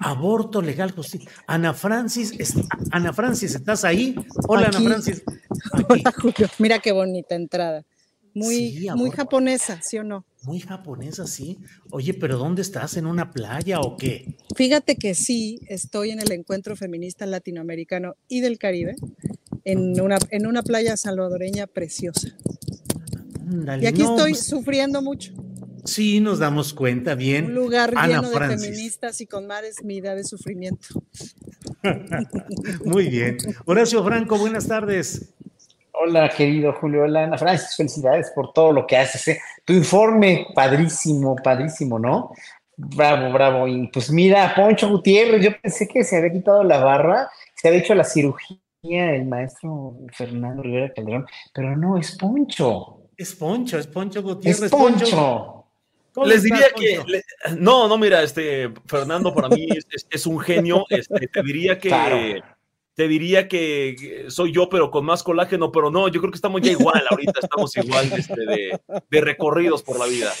aborto legal, justicia. Ana Francis, es- Ana Francis, ¿estás ahí? Hola, Ana. Francis. Hola, Julio. Mira qué bonita entrada. Muy, Sí, muy japonesa, ¿sí o no? Muy japonesa, sí. Oye, pero ¿dónde estás? ¿En una playa o qué? Fíjate que sí, estoy en el encuentro feminista latinoamericano y del Caribe, en una, en una playa salvadoreña preciosa. Y aquí no, estoy pues, sufriendo mucho. Sí, nos damos cuenta, bien. Un lugar Ana lleno de feministas y con mares mida de sufrimiento. Muy bien. Horacio Franco, buenas tardes. Hola, querido Julio. Hola, Ana Francis. Felicidades por todo lo que haces. ¿eh? Tu informe, padrísimo, padrísimo, ¿no? Bravo, bravo. Y pues mira, Poncho Gutiérrez, yo pensé que se había quitado la barra, se había hecho la cirugía el maestro Fernando Rivera Calderón, pero no, es Poncho. Es Poncho, es Poncho Es Gutiérrez. Poncho. ¿Cómo Les estás, diría que, le- no, no, mira, este, Fernando para mí es, es- es un genio, este, te diría que, Claro. te diría que soy yo, pero con más colágeno, pero no, yo creo que estamos ya igual, ahorita estamos igual, este, de, de recorridos por la vida.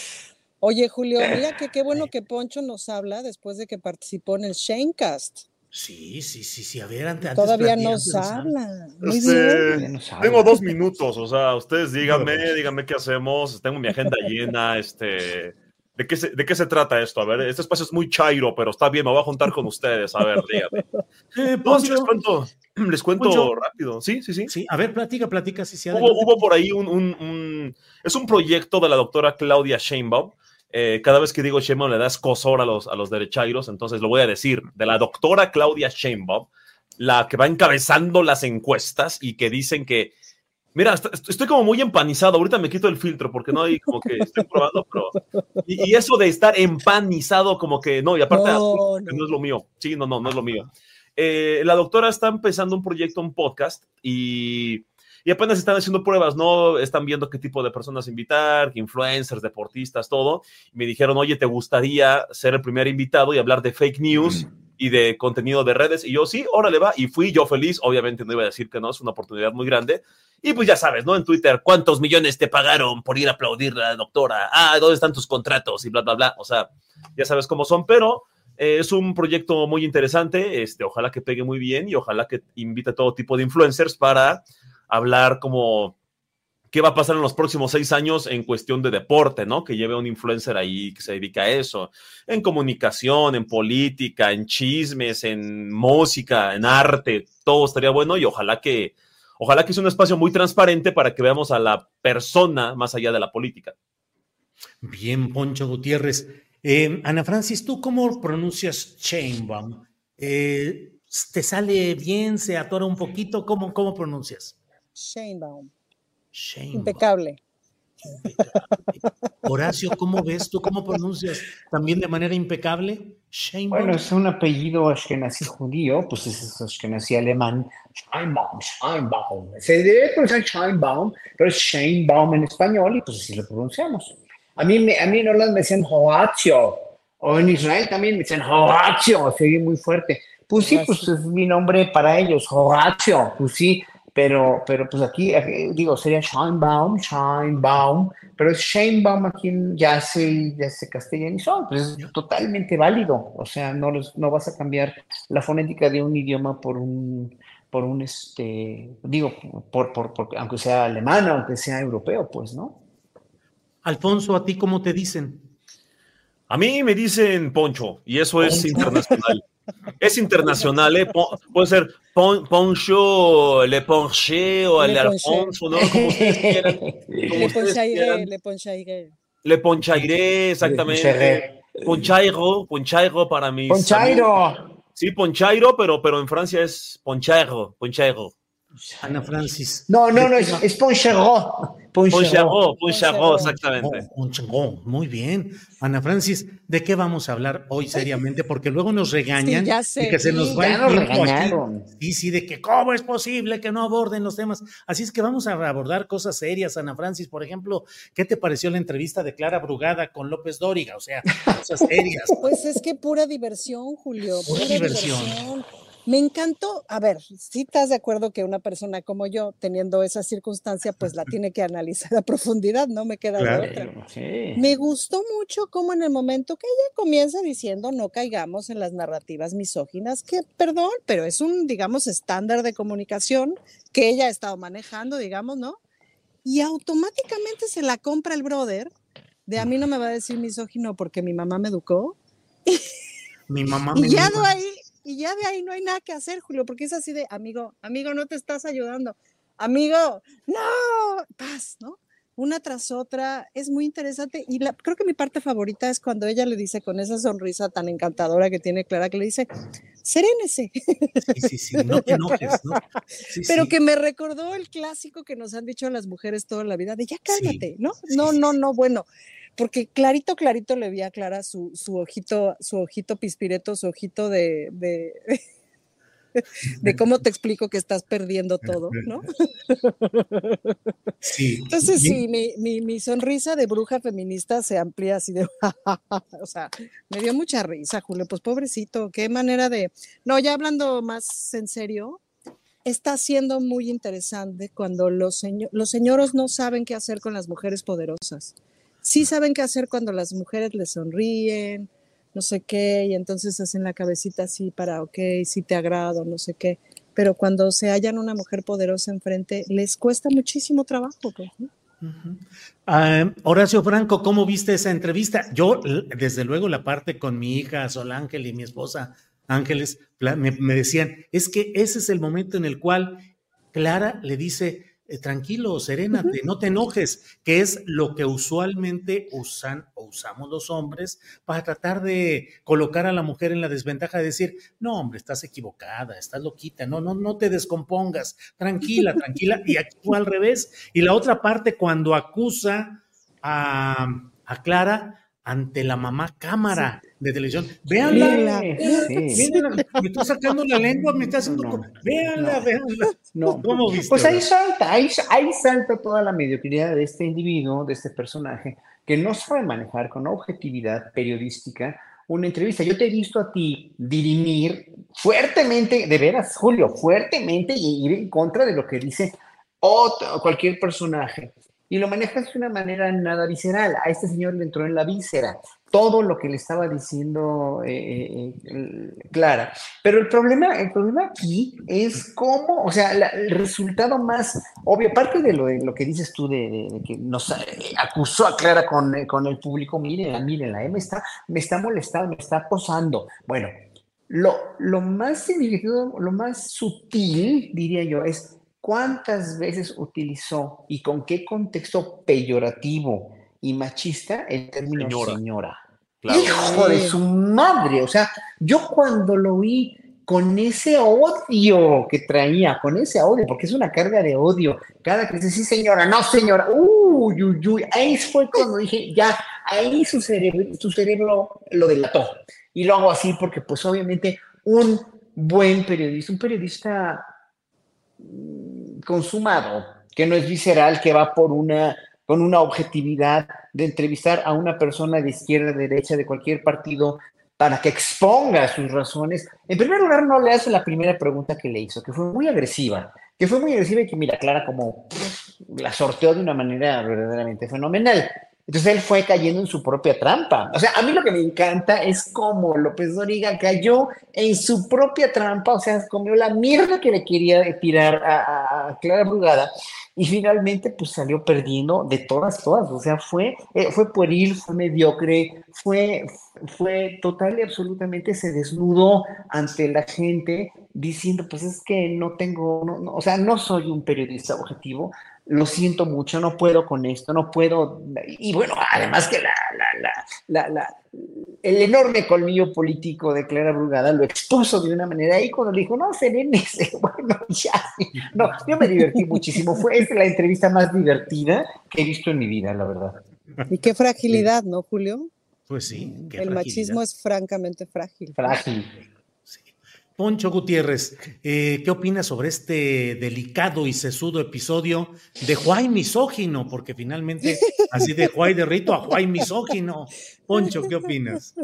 Oye, Julio, mira que qué bueno que Poncho nos habla después de que participó en el Shanecast. Sí, sí, sí, sí. A ver, antes. antes Todavía platica, nos antes habla. Muy Este, bien. Tengo dos minutos, o sea, ustedes díganme, díganme qué hacemos, tengo mi agenda llena, este, ¿de qué se, de qué se trata esto? A ver, este espacio es muy chairo, pero está bien, me voy a juntar con ustedes, a ver, díganme. Eh, No, les cuento, les cuento Poncho. rápido, sí, sí, sí. Sí, a ver, platica, platica, sí, sí. Hubo, hubo por ahí un, un- un- Es un proyecto de la doctora Claudia Sheinbaum. Eh, cada vez que digo Sheinbaum le da escosor a los, a los derechairos, entonces lo voy a decir. De la doctora Claudia Sheinbaum, la que va encabezando las encuestas y que dicen que. Mira, est- est- estoy como muy empanizado. Ahorita me quito el filtro porque no hay como que estoy probando, pero. Y, y eso de estar empanizado, como que no, y aparte, No, que no. no es lo mío. Sí, no, no, no es lo mío. Eh, la doctora está empezando un proyecto, un podcast, y, y apenas están haciendo pruebas, ¿no? Están viendo qué tipo de personas invitar, qué influencers, deportistas, todo. Y me dijeron, oye, ¿te gustaría ser el primer invitado y hablar de fake news y de contenido de redes? Y yo, sí, órale, va. Y fui yo feliz, obviamente no iba a decir que no, es una oportunidad muy grande. Y pues ya sabes, ¿no? En Twitter, ¿cuántos millones te pagaron por ir a aplaudir a la doctora? Ah, ¿dónde están tus contratos? Y bla, bla, bla. O sea, ya sabes cómo son, pero eh, es un proyecto muy interesante. Este, ojalá que pegue muy bien y ojalá que invite a todo tipo de influencers para hablar como qué va a pasar en los próximos seis años en cuestión de deporte, ¿no? Que lleve un influencer ahí que se dedica a eso, en comunicación, en política, en chismes, en música, en arte, todo estaría bueno y ojalá que, ojalá que sea un espacio muy transparente para que veamos a la persona más allá de la política. Bien, Poncho Gutiérrez. Eh, Ana Francis, ¿tú cómo pronuncias Chainbaum? Eh, ¿Te sale bien? ¿Se atora un poquito? ¿Cómo, cómo pronuncias? Sheinbaum. Sheinbaum. Impecable. Horacio, ¿cómo ves? ¿Tú cómo pronuncias? ¿También de manera impecable? Sheinbaum. Bueno, es un apellido ashkenazí judío, pues es ashkenazí alemán. Scheinbaum, Scheinbaum. Se debe pronunciar Scheinbaum, pero es Scheinbaum en español y pues así lo pronunciamos. A mí, me- a mí en Holanda me decían Horatio, o en Israel también me decían Horatio, se oye muy fuerte. Pues sí, pues es mi nombre para ellos, Horatio, pues sí, pero, pero pues aquí, aquí, digo, sería Scheinbaum, Scheinbaum, pero es Scheinbaum aquí en- ya se, ya se castellanizó, pues es totalmente válido, o sea, no, los- no vas a cambiar la fonética de un idioma por un, por un, este, digo, por, por, por- aunque sea alemán, aunque sea europeo, pues, ¿no? Alfonso, ¿a ti cómo te dicen? A mí me dicen Poncho y eso es Poncho. internacional. Es internacional, ¿eh? Puede ser Pon- Poncho, Le Ponché o Le. Alfonso, ¿no? Como ustedes quieran. Como Le quieran. le. Le Ponchairé, exactamente. Ponchairo, Ponchairo para amigos. Ponchairo. Sí, Ponchairo, pero, pero en Francia es Ponchairo, Ponchairo. Ana Francis. No, no, no, es, es Ponchairo. Ponchairo, Ponchairo, exactamente. Oh, chingón, muy bien. Ana Francis, ¿de qué vamos a hablar hoy seriamente? Porque luego nos regañan Sí, ya sé. y que se nos Sí, va ya el nos tiempo aquí. Y sí, de que cómo es posible que no aborden los temas. Así es que vamos a abordar cosas serias, Ana Francis. Por ejemplo, ¿qué te pareció la entrevista de Clara Brugada con López Dóriga? O sea, cosas serias. Pues es que pura diversión, Julio. Pura Pura, diversión. diversión. Me encantó. A ver, si estás de acuerdo que una persona como yo, teniendo esa circunstancia, pues la tiene que analizar a profundidad, no me queda de Claro. otra. Sí. Me gustó mucho como en el momento que ella comienza diciendo no caigamos en las narrativas misóginas, que perdón, pero es un, digamos, estándar de comunicación que ella ha estado manejando, digamos, ¿no? Y automáticamente se la compra el brother de a mí no me va a decir misógino porque mi mamá me educó. Mi mamá me Y ya de ahí, y ya de ahí no hay nada que hacer, Julio, porque es así de, amigo, amigo, no te estás ayudando. Amigo, no, paz, ¿no? Una tras otra, es muy interesante. Y la, creo que mi parte favorita es cuando ella le dice con esa sonrisa tan encantadora que tiene Clara, que le dice, serénese. Sí, sí, sí, no te enojes, ¿no? Sí, Pero sí. que me recordó el clásico que nos han dicho las mujeres toda la vida, de ya cálmate, ¿no? sí, no, no, no, bueno, porque clarito, clarito le vi a Clara su, su ojito, su ojito pispireto, su ojito de, de, de cómo te explico que estás perdiendo todo, ¿no? Sí. Entonces, sí, mi, mi, mi sonrisa de bruja feminista se amplía así de, o sea, me dio mucha risa, Julio, pues pobrecito, qué manera de, no, ya hablando más en serio, está siendo muy interesante cuando los, seño- los señoros no saben qué hacer con las mujeres poderosas. Sí saben qué hacer cuando las mujeres les sonríen, no sé qué, y entonces hacen la cabecita así para, ok, si te agrado, no sé qué. Pero cuando se hallan una mujer poderosa enfrente, les cuesta muchísimo trabajo. pues, ¿no? Ah, Horacio Franco, ¿cómo viste esa entrevista? Yo, desde luego, la parte con mi hija Sol Ángel y mi esposa Ángeles, me decían, es que ese es el momento en el cual Clara le dice, eh, tranquilo, serénate, no te enojes, que es lo que usualmente usan o usamos los hombres para tratar de colocar a la mujer en la desventaja de decir, no, hombre, estás equivocada, estás loquita, no, no, no te descompongas, tranquila, tranquila, y actúa al revés. Y la otra parte, cuando acusa a, a Clara ante la mamá cámara de televisión, véanla, Sí. Véanla, me está sacando la lengua, me está haciendo. No, véanla, no. véanla. No. ¿Cómo viste? Pues ahí salta, ahí, ahí salta toda la mediocridad de este individuo, de este personaje, que no sabe manejar con objetividad periodística una entrevista. Yo te he visto a ti dirimir fuertemente, de veras, Julio, fuertemente y ir en contra de lo que dice otro, cualquier personaje. Y lo manejas de una manera nada visceral. A este señor le entró en la víscera todo lo que le estaba diciendo eh, eh, eh, Clara. Pero el problema, el problema aquí es cómo, o sea, la- el resultado más obvio, aparte de lo, de lo que dices tú de, de- de que nos eh, acusó a Clara con, eh, con el público, mírenla, mírenla, eh, me está, me está molestando, me está posando. Bueno, lo, lo más significativo, lo más sutil, diría yo, es cuántas veces utilizó y con qué contexto peyorativo y machista el término Señora. señora. Claro. Hijo de su madre, o sea, yo cuando lo vi con ese odio que traía, con ese odio, porque es una carga de odio, cada que dice, sí señora, no señora, uy, uy, uy, ahí fue cuando dije, ya, ahí su cerebro, su cerebro lo delató. Y lo hago así porque pues obviamente un buen periodista, un periodista consumado, que no es visceral, que va por una, con una objetividad de entrevistar a una persona de izquierda, derecha, de cualquier partido, para que exponga sus razones. En primer lugar, no le hace la primera pregunta que le hizo, que fue muy agresiva, que fue muy agresiva y que, mira, Clara como la sorteó de una manera verdaderamente fenomenal. Entonces él fue cayendo en su propia trampa. O sea, a mí lo que me encanta es cómo López Doriga cayó en su propia trampa, o sea, comió la mierda que le quería tirar a, Clara Brugada y finalmente pues salió perdiendo de todas, todas. O sea, fue, eh, fue pueril, fue mediocre, fue, fue total y absolutamente se desnudó ante la gente diciendo, pues es que no tengo, o sea, no soy un periodista objetivo, lo siento mucho, no puedo con esto, no puedo. Y bueno, además que la, la, la, el enorme colmillo político de Clara Brugada lo expuso de una manera ahí cuando le dijo, no, serénese, bueno, ya. No, yo me divertí muchísimo. Fue la entrevista más divertida que he visto en mi vida, la verdad. Y qué fragilidad, ¿no, Julio? Pues sí. el machismo es francamente frágil. Frágil. Poncho Gutiérrez, eh, ¿qué opinas sobre este delicado y sesudo episodio de Juay misógino? Porque finalmente, así de Juay de Rito a Juay misógino. Poncho, ¿qué opinas?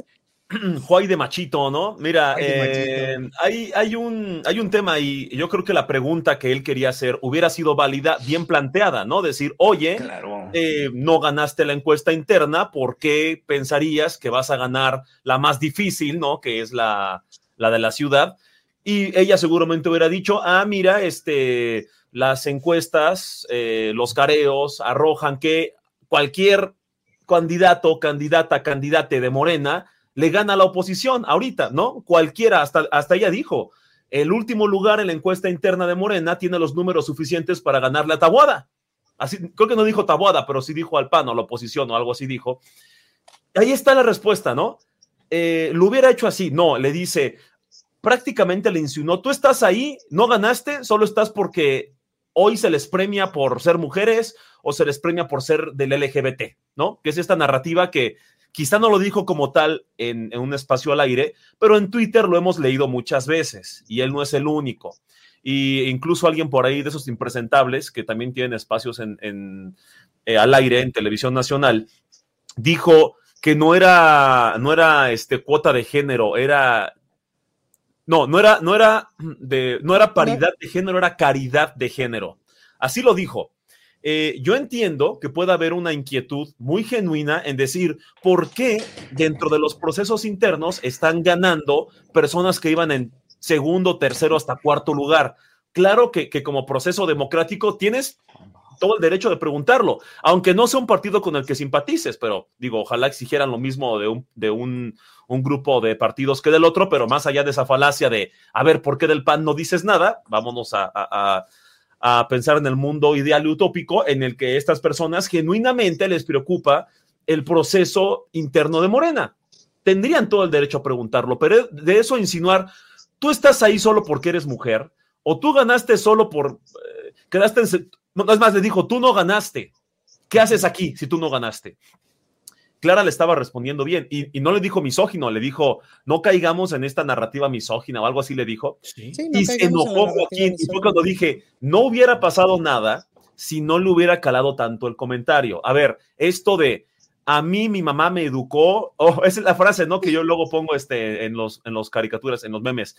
Juay de machito, ¿no? Mira, eh, hay, hay, un, hay un tema y yo creo que la pregunta que él quería hacer hubiera sido válida, bien planteada, ¿no? Decir, oye, eh, no ganaste la encuesta interna, ¿por qué pensarías que vas a ganar la más difícil, ¿no? Que es la, la de la ciudad, y ella seguramente hubiera dicho, ah, mira, este, las encuestas, eh, los careos arrojan que cualquier candidato, candidata, candidate de Morena le gana a la oposición ahorita, ¿no? Cualquiera, hasta, hasta ella dijo, el último lugar en la encuesta interna de Morena tiene los números suficientes para ganarle a Tabuada. Así, creo que no dijo Tabuada, pero sí dijo al PAN o la oposición o algo así dijo. Ahí está la respuesta, ¿no? Eh, lo hubiera hecho así. No, le dice, prácticamente le insinuó, tú estás ahí, no ganaste, solo estás porque hoy se les premia por ser mujeres o se les premia por ser del LGBT, ¿no? Que es esta narrativa que quizá no lo dijo como tal en, un espacio al aire, pero en Twitter lo hemos leído muchas veces y él no es el único. Y incluso alguien por ahí de esos impresentables que también tienen espacios en, eh, al aire en televisión nacional, dijo que no era, no era este, cuota de género, era no, no era, no era, de, no era paridad de género, era caridad de género. Así lo dijo. Eh, yo entiendo que puede haber una inquietud muy genuina en decir por qué dentro de los procesos internos están ganando personas que iban en segundo, tercero hasta cuarto lugar. Claro que, que como proceso democrático tienes todo el derecho de preguntarlo, aunque no sea un partido con el que simpatices, pero digo, ojalá exigieran lo mismo de un, de un, grupo de partidos que del otro, pero más allá de esa falacia de, a ver, ¿por qué del PAN no dices nada? Vámonos a, pensar en el mundo ideal y utópico en el que estas personas genuinamente les preocupa el proceso interno de Morena. Tendrían todo el derecho a preguntarlo, pero de eso insinuar, tú estás ahí solo porque eres mujer, o tú ganaste solo por, eh, quedaste en, no, es más, le dijo, tú no ganaste. ¿Qué haces aquí si tú no ganaste? Clara le estaba respondiendo bien y, no le dijo misógino, le dijo, no caigamos en esta narrativa misógina o algo así le dijo. y se enojó Joaquín y fue cuando dije, no hubiera pasado nada si no le hubiera calado tanto el comentario. A ver, esto de, a mí mi mamá me educó, oh, esa es la frase, ¿no? Que yo luego pongo este, en, los, en los caricaturas, en los memes.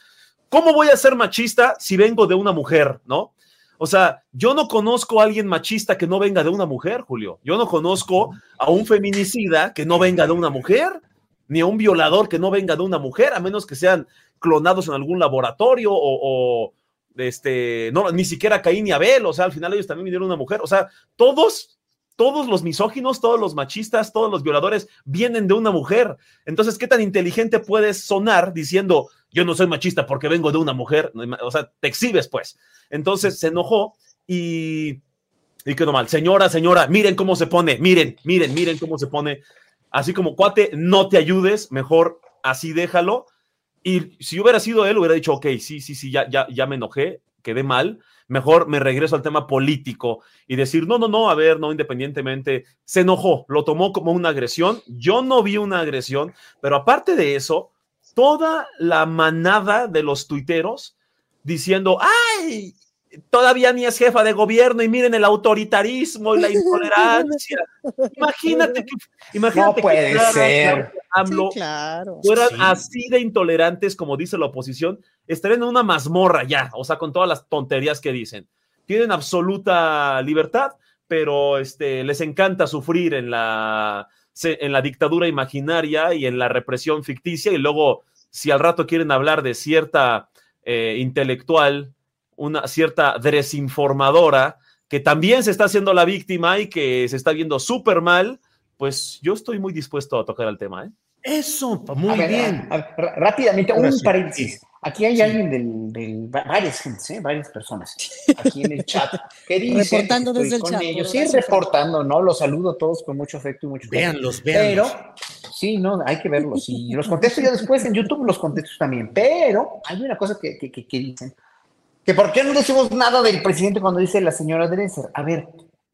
¿Cómo voy a ser machista si vengo de una mujer, ¿no? O sea, yo no conozco a alguien machista que no venga de una mujer, Julio. Yo no conozco a un feminicida que no venga de una mujer, ni a un violador que no venga de una mujer, a menos que sean clonados en algún laboratorio o, este, no, ni siquiera Caín ni Abel, o sea, al final ellos también vinieron una mujer. O sea, todos todos los misóginos, todos los machistas, todos los violadores vienen de una mujer. Entonces, ¿qué tan inteligente puedes sonar diciendo, yo no soy machista porque vengo de una mujer? O sea, te exhibes, pues. Entonces se enojó y, y quedó mal. Señora, señora, miren cómo se pone, miren, miren, miren cómo se pone. Así como cuate, no te ayudes, mejor así déjalo. Y si hubiera sido él, hubiera dicho, ok, sí, sí, sí, ya, ya, ya me enojé, quedé mal, mejor me regreso al tema político y decir, no, no, no, a ver, no, independientemente, se enojó, lo tomó como una agresión, yo no vi una agresión, pero aparte de eso, toda la manada de los tuiteros diciendo, ay, todavía ni es jefa de gobierno y miren el autoritarismo y la intolerancia. imagínate que... Imagínate no puede ser. AMLO Sí, claro. fueran Sí. así de intolerantes como dice la oposición, estarían en una mazmorra ya, o sea, con todas las tonterías que dicen. Tienen absoluta libertad, pero este, les encanta sufrir en la, en la dictadura imaginaria y en la represión ficticia, y luego, si al rato quieren hablar de cierta eh, intelectual, una cierta desinformadora, que también se está haciendo la víctima y que se está viendo súper mal, pues yo estoy muy dispuesto a tocar el tema, ¿eh? Eso, A muy ver, bien. a- a- r- rápidamente, Ahora un sí, paréntesis. Aquí hay Sí. alguien del, del- va- varias gentes, ¿eh? varias personas, aquí en el chat, que dicen Reportando desde el chat, ellos, sí, reportando, ¿no? Los saludo a todos con mucho afecto y mucho cariño. Véanlos, Pero, sí, no, hay que verlos. Y los contesto yo después en YouTube, los contesto también. Pero hay una cosa que, que, que- que dicen, que por qué no decimos nada del presidente cuando dice la señora Dresser. A ver,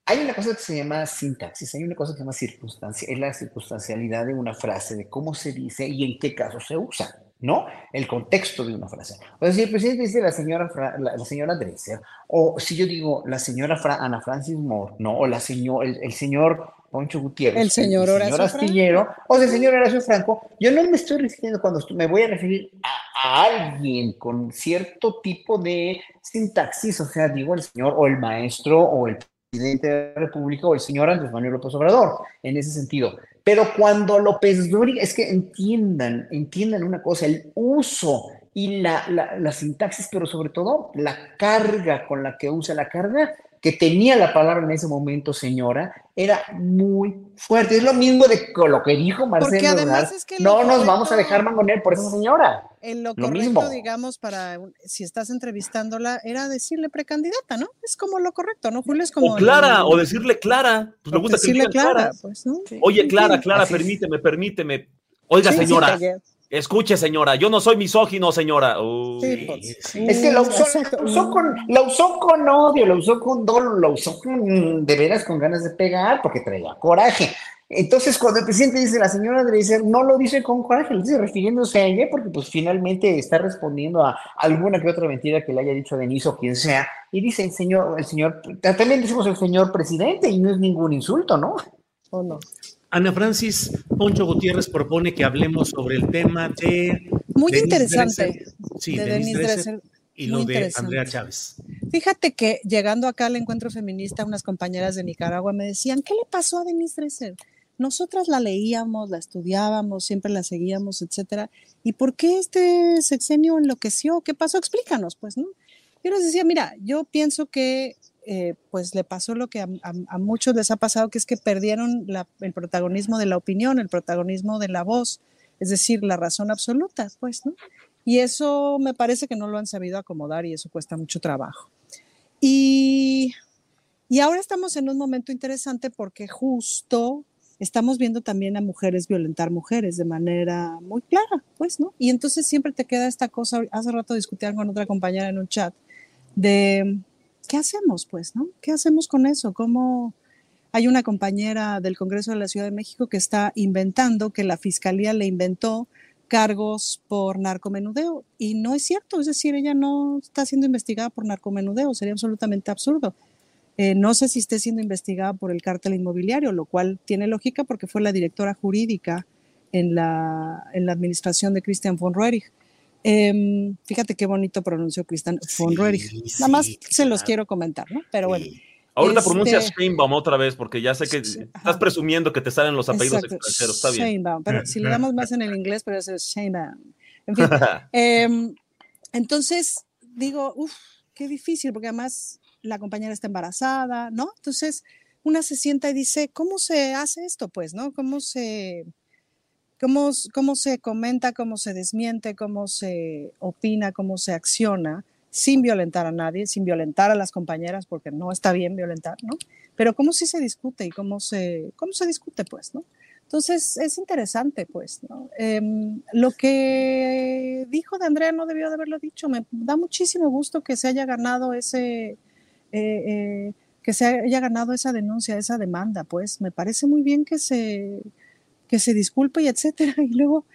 hay una cosa que se llama sintaxis, hay una cosa que se llama circunstancia, es la circunstancialidad de una frase, de cómo se dice y en qué caso se usa, ¿no? El contexto de una frase. O sea, si el presidente dice la señora, Fra- la, la señora Dresser, o si yo digo la señora Fra- Ana Francis Moore, ¿no? O la señor, el, el señor Poncho Gutiérrez, El señor Horacio Franco. Astillero, o el señor Horacio Franco, yo no me estoy refiriendo cuando me voy a referir a, a alguien con cierto tipo de sintaxis, o sea, digo el señor o el maestro o el presidente de la República o el señor Andrés Manuel López Obrador, en ese sentido. Pero cuando López Dóriga, es que entiendan, entiendan una cosa, el uso y la, la, la sintaxis, pero sobre todo la carga con la que usa la carga que tenía la palabra en ese momento, señora, era muy fuerte. Es lo mismo de con lo que dijo Marcelo Porque además Ebrard. es que lo No nos vamos a dejar mangonear por esa señora. En lo Lo correcto, mismo. digamos, para si estás entrevistándola, era decirle precandidata, ¿no? Es como lo correcto, ¿no? Julio es como. O Clara, el- o decirle Clara. Pues me gusta que decirle Clara. Clara, pues, ¿no? Oye, Clara, Clara, permíteme, permíteme. Oiga, Sí, señora, escuche, señora, yo no soy misógino, señora. Uy. sí, pues, Es que la usó, la usó con, la usó con odio, la usó con dolor, la usó con, de veras con ganas de pegar porque traía coraje. Entonces, cuando el presidente dice la señora Dreiser, no lo dice con coraje, lo dice refiriéndose a ella porque pues finalmente está respondiendo a alguna que otra mentira que le haya dicho a Denise o quien sea. Y dice el señor, el señor, también decimos el señor presidente y no es ningún insulto, ¿no? ¿O no? Ana Francis Poncho Gutiérrez propone que hablemos sobre el tema de. Muy Denise interesante. Dresser. Sí, de Denise Dresser Dresser. y lo de. Andrea Chávez. Fíjate que llegando acá al encuentro feminista, unas compañeras de Nicaragua me decían, ¿qué le pasó a Denise Dresser? Nosotras la leíamos, la estudiábamos, siempre la seguíamos, etcétera. ¿Y por qué este sexenio enloqueció? ¿Qué pasó? Explícanos, pues, ¿no? Yo les decía, mira, yo pienso que eh, pues le pasó lo que a, muchos les ha pasado, que es que perdieron el protagonismo de la opinión, el protagonismo de la voz, es decir, la razón absoluta, pues, ¿no? Y eso me parece que no lo han sabido acomodar y eso cuesta mucho trabajo. Y, y ahora estamos en un momento interesante porque justo estamos viendo también a mujeres violentar mujeres de manera muy clara, pues, ¿no? Y entonces siempre te queda esta cosa, hace rato discutían con otra compañera en un chat, de ¿qué hacemos, pues, no? ¿Qué hacemos con eso? ¿Cómo? Hay una compañera del Congreso de la Ciudad de México que está inventando que la fiscalía le inventó cargos por narcomenudeo y no es cierto, es decir, ella no está siendo investigada por narcomenudeo, sería absolutamente absurdo. Eh, no sé si esté siendo investigada por el cártel inmobiliario, lo cual tiene lógica porque fue la directora jurídica en la, en la administración de Christian von Roerich. Em, fíjate qué bonito pronunció Christian von Sí. Nada más sí, se los claro. quiero comentar, ¿no? Pero bueno. Sí. Ahorita Este- pronuncias Sheinbaum otra vez, porque ya sé que estás presumiendo que te salen los apellidos Exacto, extranjeros. Está bien. Sheinbaum, pero si le damos más en el inglés, pero eso es Sheinbaum. En fin, em, entonces digo, uff, qué difícil, porque además la compañera está embarazada, ¿no? Entonces una se sienta y dice, ¿cómo se hace esto, pues, no? ¿Cómo se, cómo, cómo se comenta, cómo se desmiente, cómo se opina, cómo se acciona, sin violentar a nadie, sin violentar a las compañeras, porque no está bien violentar, ¿no? Pero cómo sí se discute y cómo se, cómo se discute, pues, ¿no? Entonces es interesante, pues, ¿no? Em, lo que dijo de Andrea no debió de haberlo dicho. Me da muchísimo gusto que se haya ganado ese, eh, eh, que se haya ganado esa denuncia, esa demanda, pues. Me parece muy bien que se, que se disculpe y etcétera. Y luego,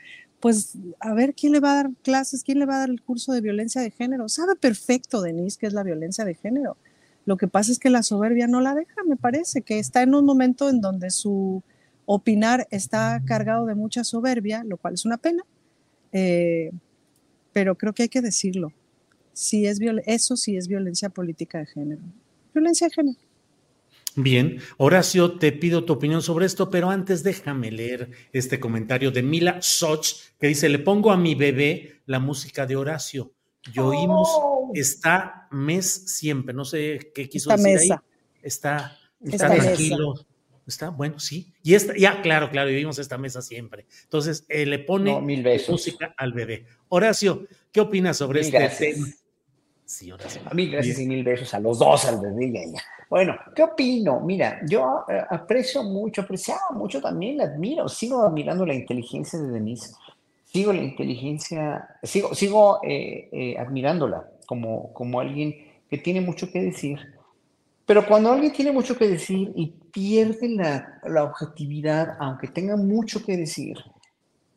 pues, a ver quién le va a dar clases, quién le va a dar el curso de violencia de género. Sabe perfecto, Denise, que es la violencia de género. Lo que pasa es que la soberbia no la deja, me parece, que está en un momento en donde su opinar está cargado de mucha soberbia, lo cual es una pena, eh, pero creo que hay que decirlo. Sí es eso sí es violencia política de género. Violencia de género. Bien, Horacio, te pido tu opinión sobre esto, pero antes déjame leer este comentario de Mila Soch, que dice, le pongo a mi bebé la música de Horacio. Y oímos Oh. esta mes siempre, no sé qué quiso Esta decir mesa. ahí. Está, está mesa. tranquilo. Está bueno, sí. Y esta, ya, claro, claro, y oímos esta mesa siempre. Entonces, eh, le pone No, mil besos. música al bebé. Horacio, ¿qué opinas sobre Mil este gracias. tema? Sí, Horacio. A mil gracias y mil besos a los dos, al bebé y a ella. Bueno, ¿qué opino? Mira, yo eh, aprecio mucho, apreciaba mucho también, la admiro, sigo admirando la inteligencia de Denise, sigo la inteligencia, sigo, sigo eh, eh, admirándola como, como alguien que tiene mucho que decir, pero cuando alguien tiene mucho que decir y pierde la, la objetividad, aunque tenga mucho que decir,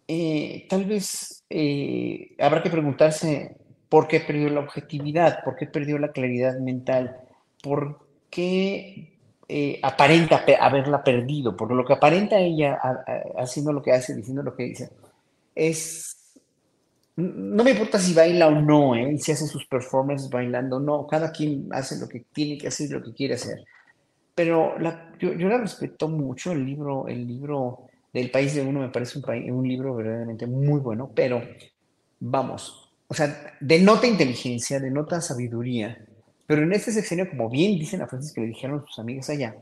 eh, tal vez eh, habrá que preguntarse por qué perdió la objetividad, por qué perdió la claridad mental, por qué eh, aparenta haberla perdido, porque lo que aparenta ella haciendo lo que hace, diciendo lo que dice, es... No me importa si baila o no, ¿eh? si hace sus performances bailando, no, cada quien hace lo que tiene que hacer lo que quiere hacer. Pero yo, yo la respeto mucho, el libro, el libro del País de Uno me parece un libro verdaderamente muy bueno, pero vamos, o sea, denota inteligencia, denota sabiduría, pero en este sexenio, como bien dicen a Francis que le dijeron sus amigas allá,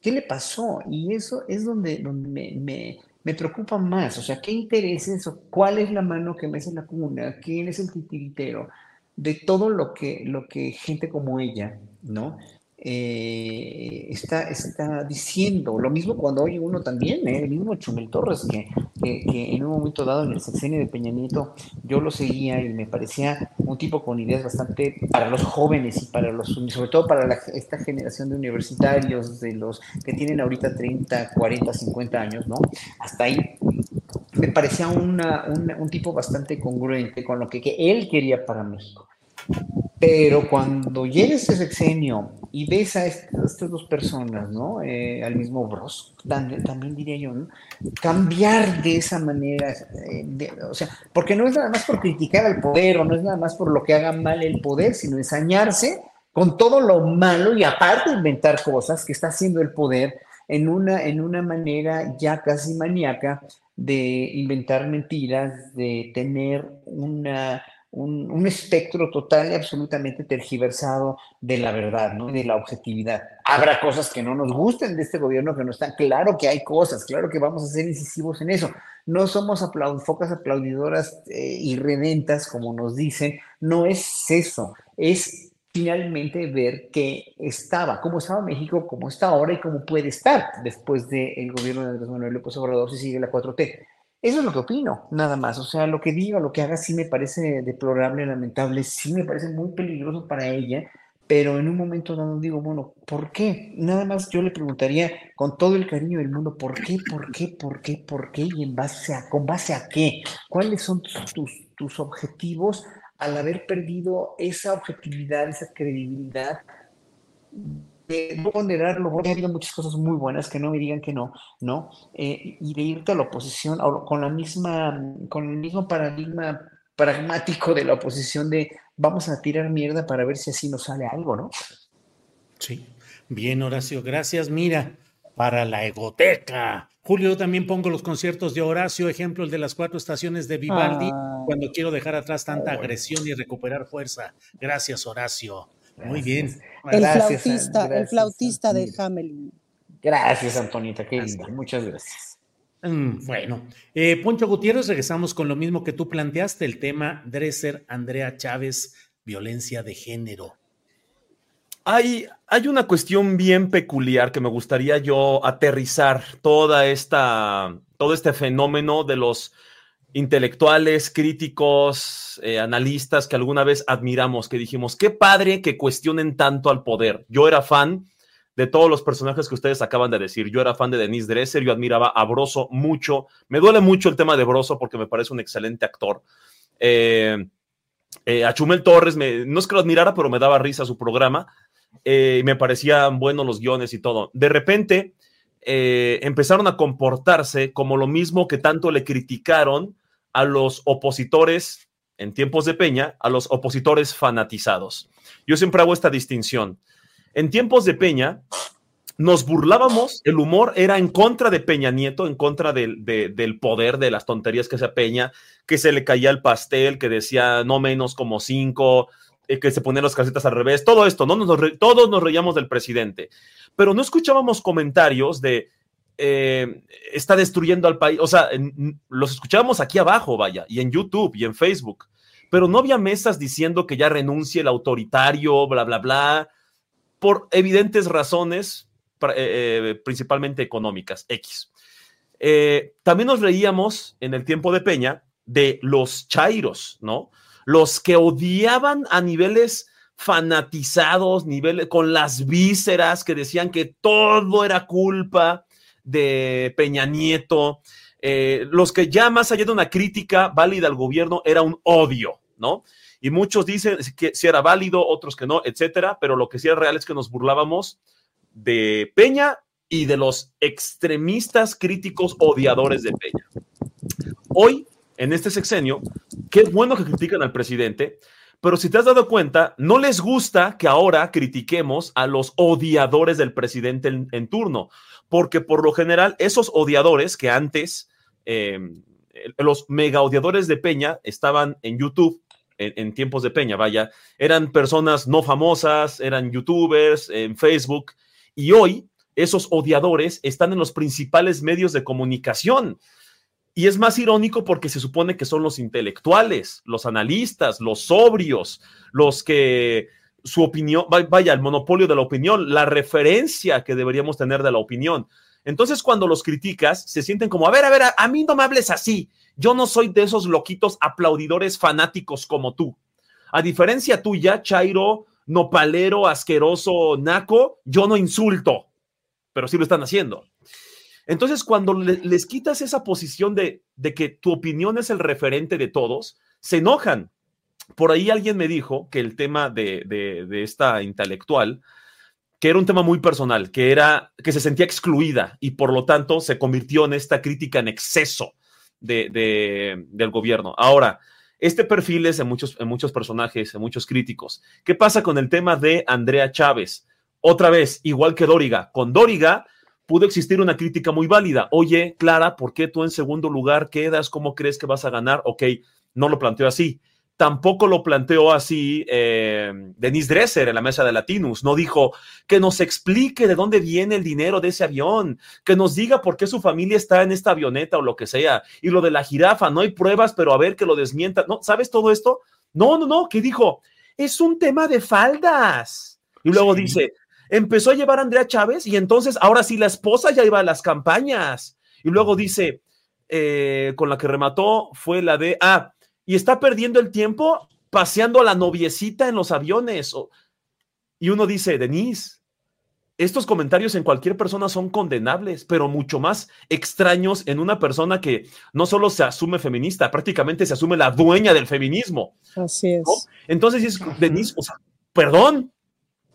¿qué le pasó? Y eso es donde, me, me- me preocupa más, o sea, ¿qué intereses o cuál es la mano que mece la cuna? ¿Quién es el titiritero? De todo lo que, lo que gente como ella, ¿no? Eh, está, está diciendo. Lo mismo cuando oye uno también, ¿eh? el mismo Chumel Torres, que, que, que en un momento dado en el sexenio de Peña Nieto yo lo seguía y me parecía un tipo con ideas bastante para los jóvenes y para los, sobre todo para la- esta generación de universitarios, de los que tienen ahorita 30, 40, 50 años, ¿no? Hasta ahí me parecía una- una- un tipo bastante congruente con lo que, que él quería para México. Pero cuando llega este sexenio y ves a est- a estas dos personas, ¿no? Eh, al mismo Bros, también, diría yo. Cambiar de esa manera, eh, o sea, porque no es nada más por criticar al poder o no es nada más por lo que haga mal el poder, sino ensañarse con todo lo malo y aparte inventar cosas que está haciendo el poder en una, en una manera ya casi maníaca de inventar mentiras, de tener una, un, espectro total y absolutamente tergiversado de la verdad, ¿no? De la objetividad. Habrá cosas que no nos gusten de este gobierno, que no están. Claro que hay cosas, claro que vamos a ser incisivos en eso. No somos aplaud focas aplaudidoras eh, irredentas, como nos dicen. No es eso. Es finalmente ver qué estaba, cómo estaba México, cómo está ahora y cómo puede estar después del gobierno de Andrés Manuel López Obrador si sigue la 4T. Eso es lo que opino, nada más. O sea, lo que diga, lo que haga, sí me parece deplorable, lamentable, sí me parece muy peligroso para ella, pero en un momento dado digo, bueno, ¿por qué? Nada más yo le preguntaría con todo el cariño del mundo, ¿por qué, por qué, por qué, por qué y en base a, con base a qué? ¿Cuáles son tus, tus, tus objetivos al haber perdido esa objetividad, esa credibilidad? De no ponderarlo, porque ha habido muchas cosas muy buenas, que no me digan que no, ¿no? Eh, y de irte a la oposición con la misma, con el mismo paradigma pragmático de la oposición de vamos a tirar mierda para ver si así nos sale algo, ¿no? Sí. Bien, Horacio, gracias. Mira, para la egoteca. Julio, yo también pongo los conciertos de Horacio, ejemplo el de las cuatro estaciones de Vivaldi, Ah. cuando quiero dejar atrás tanta agresión y recuperar fuerza. Gracias, Horacio. Muy bien. El Gracias, flautista, el flautista de. Hamelin. Gracias, Antonita, qué linda. Muchas gracias. Mm, Bueno, eh, Poncho Gutiérrez, regresamos con lo mismo que tú planteaste, el tema Dresser, Andrea Chávez, violencia de género. Hay, hay una cuestión bien peculiar que me gustaría yo aterrizar toda esta, todo este fenómeno de los intelectuales, críticos, eh, analistas que alguna vez admiramos, que dijimos, qué padre que cuestionen tanto al poder. Yo era fan de todos los personajes que ustedes acaban de decir. Yo era fan de Denise Dresser, yo admiraba a Broso mucho. Me duele mucho el tema de Broso porque me parece un excelente actor. Eh, eh, a Chumel Torres, no es que lo admirara, pero me daba risa su programa. Eh, me parecían buenos los guiones y todo. De repente, empezaron a comportarse como lo mismo que tanto le criticaron a los opositores en tiempos de Peña, a los opositores fanatizados. Yo siempre hago esta distinción. En tiempos de Peña, nos burlábamos, el humor era en contra de Peña Nieto, en contra del, del poder, de las tonterías que hacía Peña, que se le caía el pastel, que decía no menos como cinco, eh, que se ponían las casetas al revés, todo esto, ¿no? Todos nos reíamos del presidente, pero no escuchábamos comentarios de eh, está destruyendo al país, o sea, los escuchábamos aquí abajo, vaya, y en YouTube y en Facebook, pero no había mesas diciendo que ya renuncie el autoritario, bla, bla, bla, por evidentes razones, eh, principalmente económicas, X. también nos reíamos en el tiempo de Peña de los chairos, ¿no? los que odiaban a niveles fanatizados, niveles con las vísceras, que decían que todo era culpa de Peña Nieto, eh, los que ya más allá de una crítica válida al gobierno era un odio, ¿no? Y muchos dicen que si era válido, otros que no, etcétera, pero lo que sí era real es que nos burlábamos de Peña y de los extremistas críticos odiadores de Peña. Hoy en este sexenio, qué bueno que critican al presidente, pero si te has dado cuenta, no les gusta que ahora critiquemos a los odiadores del presidente en, turno, porque por lo general esos odiadores que antes, em, los mega odiadores de Peña estaban en YouTube, en, tiempos de Peña, vaya, eran personas no famosas, eran youtubers, en Facebook, y hoy esos odiadores están en los principales medios de comunicación. Y es más irónico porque se supone que son los intelectuales, los analistas, los sobrios, los que su opinión, vaya, el monopolio de la opinión, la referencia que deberíamos tener de la opinión. Entonces, cuando los criticas, se sienten como, a ver, a ver, a, mí no me hables así. Yo no soy de esos loquitos aplaudidores fanáticos como tú. A diferencia tuya, Chairo, nopalero, asqueroso, naco, yo no insulto, pero sí lo están haciendo. Entonces, cuando les quitas esa posición de, que tu opinión es el referente de todos, se enojan. Por ahí alguien me dijo que el tema de, esta intelectual, que era un tema muy personal, que era que se sentía excluida y por lo tanto se convirtió en esta crítica en exceso de, del gobierno. Ahora, este perfil es en muchos, en muchos personajes, en muchos críticos. ¿Qué pasa con el tema de Andrea Chávez? Otra vez, igual que Dóriga. Con Dóriga pudo existir una crítica muy válida. Oye, Clara, ¿por qué tú en segundo lugar quedas? ¿Cómo crees que vas a ganar? Ok, no lo planteó así. Tampoco lo planteó así eh, Denise Dresser en la mesa de Latinus. No dijo que nos explique de dónde viene el dinero de ese avión, que nos diga por qué su familia está en esta avioneta o lo que sea. Y lo de la jirafa, no hay pruebas, pero a ver que lo desmienta. ¿No? ¿Sabes todo esto? No, no, no, ¿qué dijo? Es un tema de faldas. Y luego dice, empezó a llevar a Andrea Chávez y entonces ahora sí la esposa ya iba a las campañas. Y luego dice, eh, con la que remató fue la de, ah, y está perdiendo el tiempo paseando a la noviecita en los aviones. Y uno dice, Denise, estos comentarios en cualquier persona son condenables, pero mucho más extraños en una persona que no solo se asume feminista, prácticamente se asume la dueña del feminismo. Así es. Entonces es, Denise, o sea, perdón,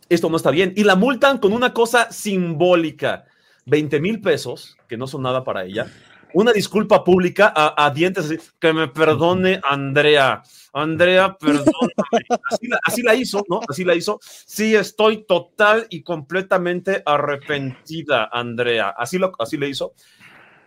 esto no está bien. Y la multan con una cosa simbólica, 20 mil pesos, que no son nada para ella, una disculpa pública a, dientes así, que me perdone Andrea. Andrea, perdóname. Así la, hizo, ¿no? Así la hizo. Sí, estoy total y completamente arrepentida, Andrea. Así, lo, así le hizo.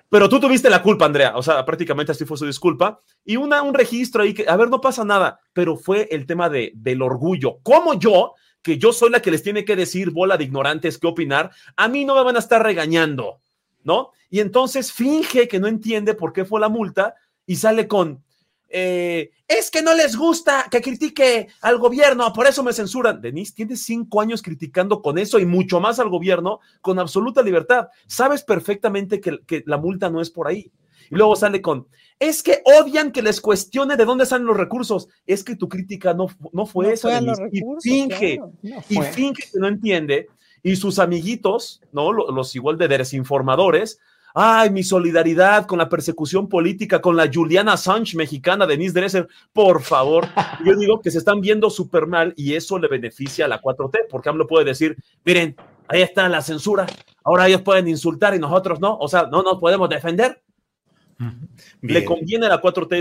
Pero tú tuviste la culpa, Andrea. O sea, prácticamente así fue su disculpa. Y una, un registro ahí que, a ver, no pasa nada. Pero fue el tema de, del orgullo. ¿Cómo yo que yo soy la que les tiene que decir, bola de ignorantes, qué opinar, a mí no me van a estar regañando, ¿no? Y entonces finge que no entiende por qué fue la multa y sale con, eh, es que no les gusta que critique al gobierno, por eso me censuran. Denise, tienes cinco años criticando con eso y mucho más al gobierno con absoluta libertad. Sabes perfectamente que, que la multa no es por ahí. Y luego sale con, es que odian que les cuestione de dónde salen los recursos. Es que tu crítica no, no fue eso. y finge, y finge que no entiende. Y sus amiguitos, ¿no? Los, igual de desinformadores, ay, mi solidaridad con la persecución política, con la Juliana Sánchez mexicana, Denise Dresser, por favor. Yo digo que se están viendo súper mal y eso le beneficia a la 4T, porque AMLO puede decir, miren, ahí está la censura, ahora ellos pueden insultar y nosotros no, o sea, no nos podemos defender. Le conviene a la 4T.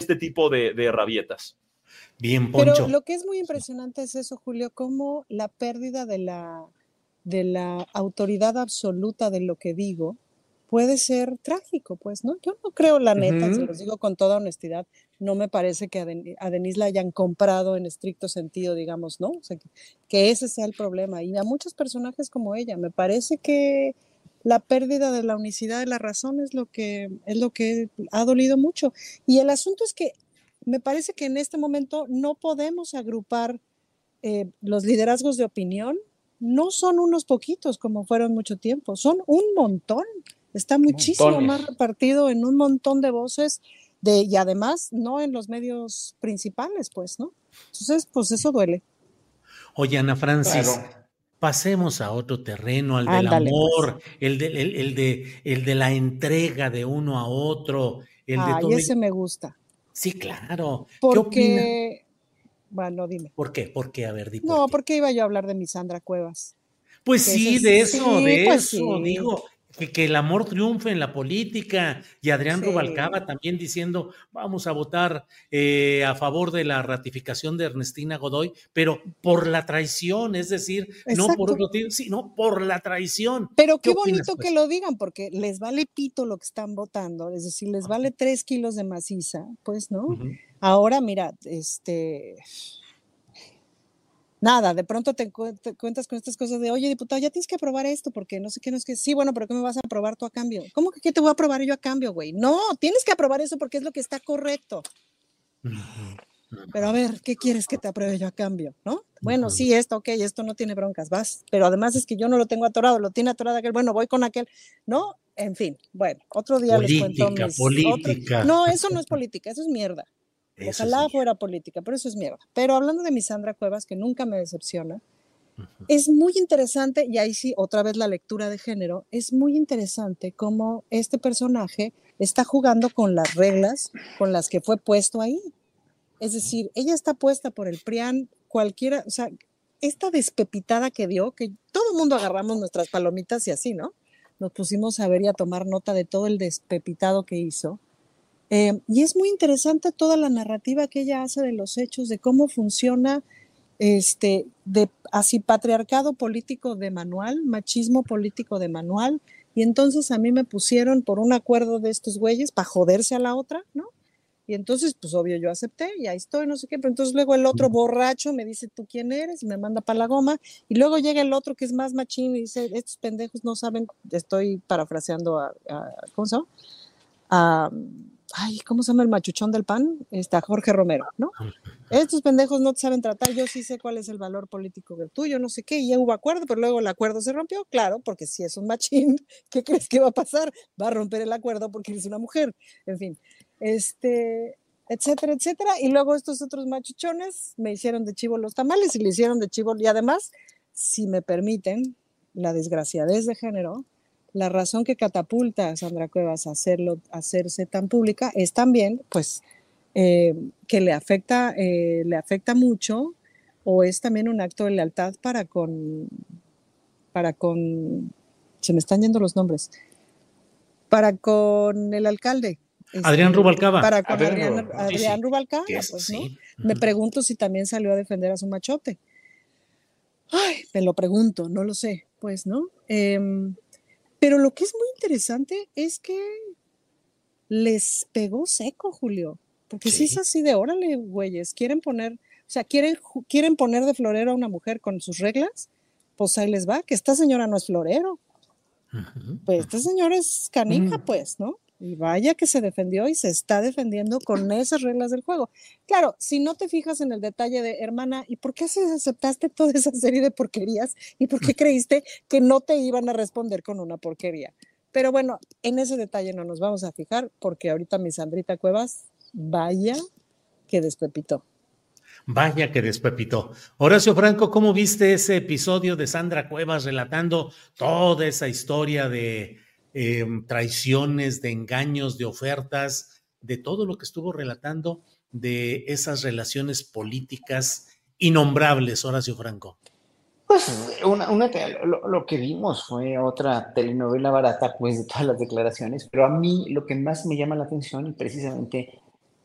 Este tipo de, de rabietas. Bien, Poncho. Pero lo que es muy impresionante es eso, Julio, cómo la pérdida de la, de la autoridad absoluta de lo que digo puede ser trágico, pues, ¿no? Yo no creo, la neta, se Ujú. los digo con toda honestidad, no me parece que a, Den- a Denise la hayan comprado en estricto sentido, digamos, ¿no? O sea, que, que ese sea el problema. Y a muchos personajes como ella, me parece que la pérdida de la unicidad de la razón es lo que, es lo que ha dolido mucho. Y el asunto es que me parece que en este momento no podemos agrupar eh, los liderazgos de opinión. No son unos poquitos como fueron mucho tiempo, son un montón. Está muchísimo Montones. más repartido en un montón de voces de, y además no en los medios principales, pues, ¿no? Entonces, pues eso duele. Oye, Ana Francis, Claro. Pasemos a otro terreno, al del Ándale, amor, el, de, el, el de, el de la entrega de uno a otro, el de Ay, todo. ese me gusta. Sí, claro. ¿Qué? Porque, bueno, dime. ¿Por qué? ¿Por qué? A ver, di por No, qué. porque iba yo a hablar de mi Sandra Cuevas. Pues sí, de sí, eso, de pues eso, sí. digo, que, que el amor triunfe en la política y Adrián Sí. Rubalcaba también diciendo vamos a votar eh, a favor de la ratificación de Ernestina Godoy, pero por la traición, es decir, no por otro motivo, sino por la traición. Pero ¿Qué qué opinas, bonito pues? que lo digan, porque les vale pito lo que están votando, es decir, les vale tres kilos de maciza, pues, ¿no? Ahora, mira, este. Nada, de pronto te, cuentas con estas cosas de, oye, diputado, ya tienes que aprobar esto, porque no sé qué, no es que, sí, bueno, pero ¿qué me vas a aprobar tú a cambio? ¿Cómo que qué te voy a aprobar yo a cambio, güey? No, tienes que aprobar eso porque es lo que está correcto. Pero a ver, ¿qué quieres que te apruebe yo a cambio? ¿No? Bueno, sí, esto, ok, esto no tiene broncas, vas. Pero además es que yo no lo tengo atorado, lo tiene atorado aquel, bueno, voy con aquel, ¿no? En fin, bueno, otro día les Política, cuento mis... otro- política. No, eso no es política, eso es mierda. Eso es Ojalá mierda. fuera política, pero eso es mierda. Pero hablando de mi Sandra Cuevas, que nunca me decepciona, es muy interesante, y ahí sí, otra vez la lectura de género, es muy interesante cómo este personaje está jugando con las reglas con las que fue puesto ahí. Es decir, ella está puesta por el PRIAN, cualquiera, o sea, esta despepitada que dio, que todo el mundo agarramos nuestras palomitas y así, ¿no? Nos pusimos a ver y a tomar nota de todo el despepitado que hizo. Eh, y es muy interesante toda la narrativa que ella hace de los hechos, de cómo funciona este, de así patriarcado político de manual, machismo político de manual. Y entonces a mí me pusieron por un acuerdo de estos güeyes para joderse a la otra, ¿no? Y entonces, pues obvio, yo acepté y ahí estoy, no sé qué, pero entonces luego el otro borracho me dice, ¿tú quién eres? Y me manda para la goma. Y luego llega el otro que es más machín y dice, estos pendejos no saben, estoy parafraseando a, a- ¿cómo se llama? A, ay, ¿cómo se llama el machuchón del pan? Está Jorge Romero, ¿no? Estos pendejos no te saben tratar, yo sí sé cuál es el valor político del tuyo, no sé qué, y ya hubo acuerdo, pero luego el acuerdo se rompió, claro, porque si es un machín, ¿qué crees que va a pasar? Va a romper el acuerdo porque eres una mujer, en fin, este, etcétera, etcétera, y luego estos otros machuchones me hicieron de chivo los tamales y le hicieron de chivo, y además, si me permiten, la desgraciadez de género, la razón que catapulta a Sandra Cuevas a hacerlo, a hacerse tan pública es también, pues, eh, que le afecta, eh, le afecta mucho o es también un acto de lealtad para con, para con, se me están yendo los nombres, para con el alcalde. Adrián este, Rubalcaba. Para con Adrián Adrián, Rubalcaba. Adrián sí, pues, sí. ¿no? Me pregunto si también salió a defender a su machote. Ay, me lo pregunto, no lo sé, pues, ¿no? Em, pero lo que es muy interesante es que les pegó seco, Julio. Porque si es así de, órale, güeyes, quieren poner, o sea, quieren, quieren poner de florero a una mujer con sus reglas, pues ahí les va, que esta señora no es florero. Pues esta señora es canija, mm. pues, ¿no? Y vaya que se defendió y se está defendiendo con esas reglas del juego. Claro, si no te fijas en el detalle de, hermana, ¿y por qué aceptaste toda esa serie de porquerías? ¿Y por qué creíste que no te iban a responder con una porquería? Pero bueno, en ese detalle no nos vamos a fijar porque ahorita mi Sandrita Cuevas, vaya que despepitó. Vaya que despepitó. Horacio Franco, ¿cómo viste ese episodio de Sandra Cuevas relatando toda esa historia de em, traiciones, de engaños, de ofertas, de todo lo que estuvo relatando de esas relaciones políticas innombrables, Horacio Franco? Pues una, lo, que vimos fue otra telenovela barata, pues, de todas las declaraciones, pero a mí lo que más me llama la atención, y precisamente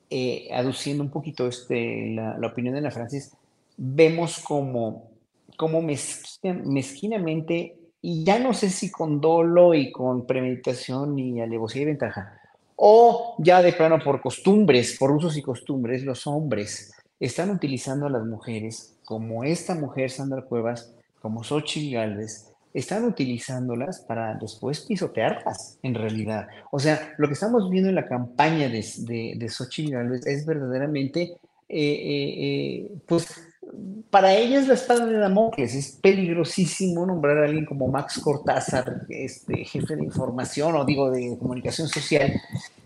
eh, aduciendo un poquito este, la, opinión de la Francis, vemos como, como mezquinamente, y ya no sé si con dolo y con premeditación y alevosía y ventaja, o ya de plano por costumbres, por usos y costumbres, los hombres están utilizando a las mujeres, como esta mujer, Sandra Cuevas, como Xochitl Galvez, están utilizándolas para después pisotearlas, en realidad. O sea, lo que estamos viendo en la campaña de, de, de Xochitl Galvez es verdaderamente, eh, eh, eh, pues, para ella es la espada de Damocles. Es peligrosísimo nombrar a alguien como Max Cortázar, este, jefe de información o digo de comunicación social,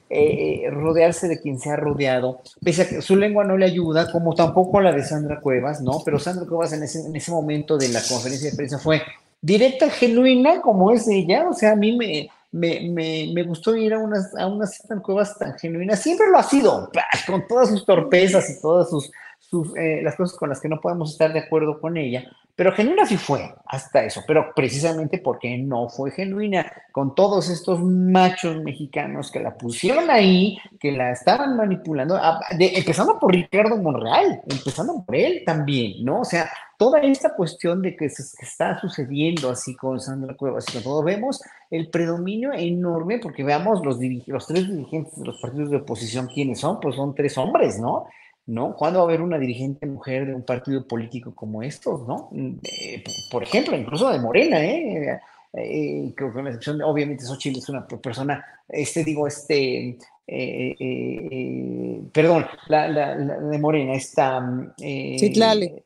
eh, rodearse de quien se ha rodeado, pese a que su lengua no le ayuda, como tampoco la de Sandra Cuevas, ¿no? Pero Sandra Cuevas en ese, en ese momento de la conferencia de prensa fue directa, genuina, como es ella, o sea, a mí me, me, me, me gustó ir a unas, a unas Cuevas tan genuinas, siempre lo ha sido, con todas sus torpezas y todas sus, sus eh, las cosas con las que no podemos estar de acuerdo con ella, pero genuina sí fue, hasta eso, pero precisamente porque no fue genuina, con todos estos machos mexicanos que la pusieron ahí, que la estaban manipulando, empezando por Ricardo Monreal, empezando por él también, ¿no? O sea, toda esta cuestión de que se está sucediendo así con Sandra Cuevas y todo, vemos el predominio enorme, porque veamos los, los tres dirigentes de los partidos de oposición, ¿quiénes son? Pues son tres hombres, ¿no? ¿No? ¿Cuándo va a haber una dirigente mujer de un partido político como estos, ¿no? Eh, por ejemplo, incluso de Morena, ¿eh? eh con la excepción de, obviamente, Xochitl es una persona, este, digo, este, eh, perdón, la, de Morena, esta... Citlali.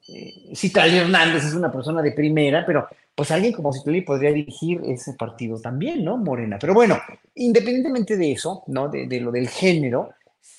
Citlali Hernández es una persona de primera, pero pues alguien como Citlali podría dirigir ese partido también, ¿no? Morena. Pero bueno, independientemente de eso, ¿no? De, de lo del género,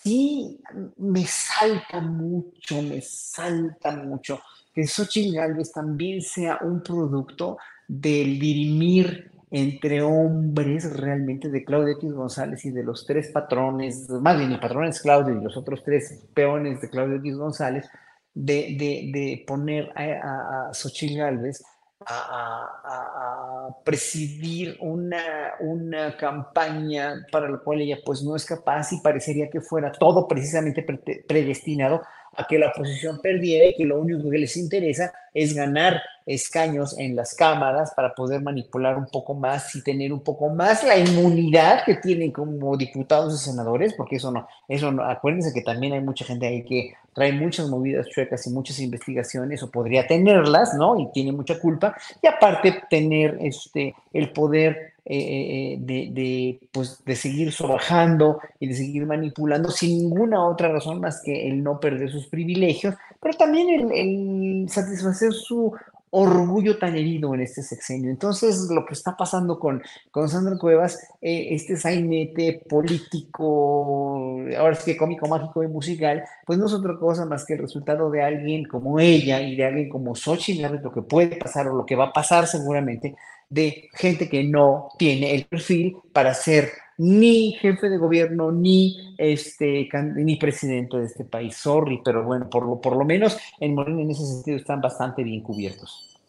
sí me salta mucho, me salta mucho que Xochitl Galvez también sea un producto del dirimir entre hombres realmente de Claudio X González y de los tres patrones, más bien el patrón es Claudio y los otros tres peones de Claudio X González, de, de, poner a, a, Galvez a, presidir una, una campaña para la cual ella pues no es capaz y parecería que fuera todo precisamente predestinado a que la oposición perdiera y que lo único que les interesa es ganar escaños en las cámaras para poder manipular un poco más y tener un poco más la inmunidad que tienen como diputados y senadores, porque eso no, eso no, acuérdense que también hay mucha gente ahí que trae muchas movidas chuecas y muchas investigaciones, o podría tenerlas, ¿no? Y tiene mucha culpa, y aparte tener este, el poder eh, eh, de, de, pues, de seguir sobajando y de seguir manipulando sin ninguna otra razón más que el no perder sus privilegios, pero también el, el satisfacer su orgullo tan herido en este sexenio. Entonces, lo que está pasando con, con Sandra Cuevas, eh, este sainete político, ahora sí que cómico, mágico y musical, pues no es otra cosa más que el resultado de alguien como ella y de alguien como Xochitl, lo que puede pasar o lo que va a pasar seguramente, de gente que no tiene el perfil para ser ni jefe de gobierno, ni, este, ni presidente de este país. Sorry, pero bueno, por lo, por lo menos en Morena en ese sentido están bastante bien cubiertos.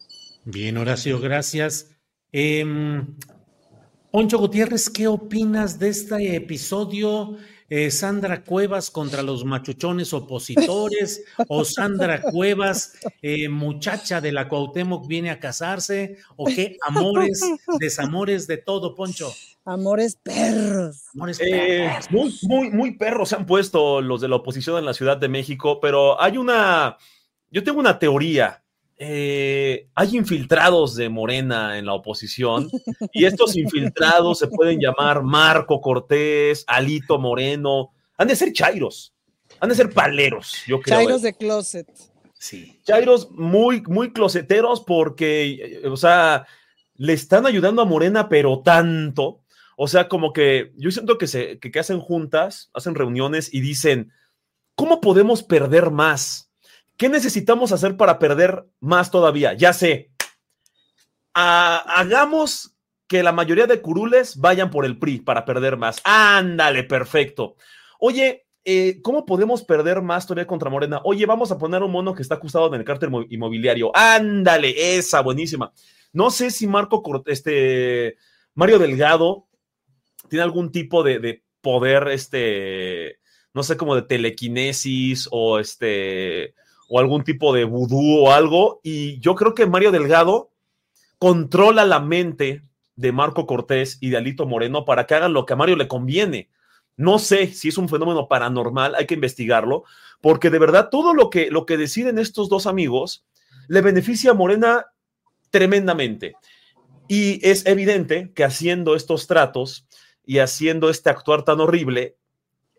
Bien, Horacio, gracias. Eh, Gutiérrez, ¿qué opinas de este episodio eh, Sandra Cuevas contra los machuchones opositores o Sandra Cuevas, eh, muchacha de la Cuauhtémoc, viene a casarse o qué amores, desamores de todo, Poncho. Amores perros. Amores Eh, perros. muy, muy, muy perros se han puesto los de la oposición en la Ciudad de México, pero hay una, yo tengo una teoría. Eh, hay infiltrados de Morena en la oposición y estos infiltrados se pueden llamar Marco Cortés, Alito Moreno, han de ser chairos, han de ser paleros, yo creo. Chairos de closet. Sí. Chairos muy, muy closeteros porque, eh, o sea, le están ayudando a Morena, pero tanto. O sea, como que yo siento que, se, que, que hacen juntas, hacen reuniones y dicen, ¿cómo podemos perder más? ¿Qué necesitamos hacer para perder más todavía? Ya sé. Ha- hagamos que la mayoría de curules vayan por el PRI para perder más. Ándale, perfecto. Oye, eh, ¿cómo podemos perder más todavía contra Morena? Oye, vamos a poner un mono que está acusado en el cártel mo- inmobiliario. Ándale, esa, buenísima. No sé si Marco, este, Mario Delgado tiene algún tipo de, de poder, este, no sé, como de telequinesis o este, o algún tipo de vudú o algo. Y yo creo que Mario Delgado controla la mente de Marco Cortés y de Alito Moreno para que hagan lo que a Mario le conviene. No sé si es un fenómeno paranormal, hay que investigarlo, porque de verdad todo lo que, lo que deciden estos dos amigos le beneficia a Morena tremendamente. Y es evidente que haciendo estos tratos y haciendo este actuar tan horrible,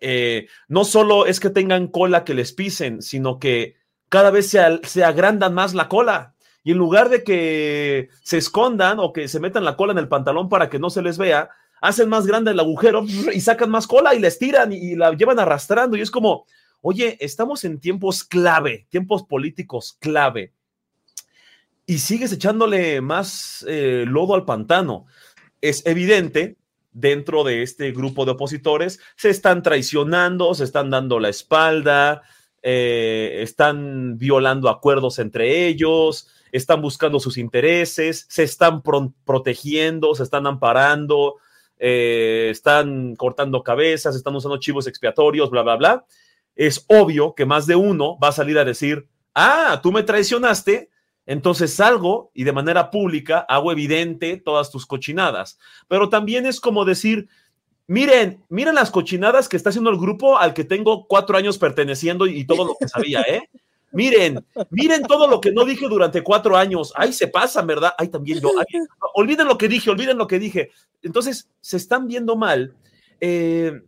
eh, no solo es que tengan cola que les pisen, sino que cada vez se, agrandan más la cola. Y en lugar de que se escondan o que se metan la cola en el pantalón para que no se les vea, hacen más grande el agujero y sacan más cola y la estiran y, y la llevan arrastrando. Y es como, oye, estamos en tiempos clave, tiempos políticos clave. Y sigues echándole más eh, lodo al pantano. Es evidente dentro de este grupo de opositores, se están traicionando, se están dando la espalda, eh, están violando acuerdos entre ellos, están buscando sus intereses, se están pro- protegiendo, se están amparando, eh, están cortando cabezas, están usando chivos expiatorios, bla, bla, bla. Es obvio que más de uno va a salir a decir, ah, tú me traicionaste, entonces salgo y de manera pública hago evidente todas tus cochinadas. Pero también es como decir, miren, miren las cochinadas que está haciendo el grupo al que tengo cuatro años perteneciendo y todo lo que sabía, ¿eh? Miren, miren todo lo que no dije durante cuatro años. Ay, se pasan, ¿verdad? Ay, también yo. Olviden lo que dije, olviden lo que dije. Entonces, se están viendo mal. eh,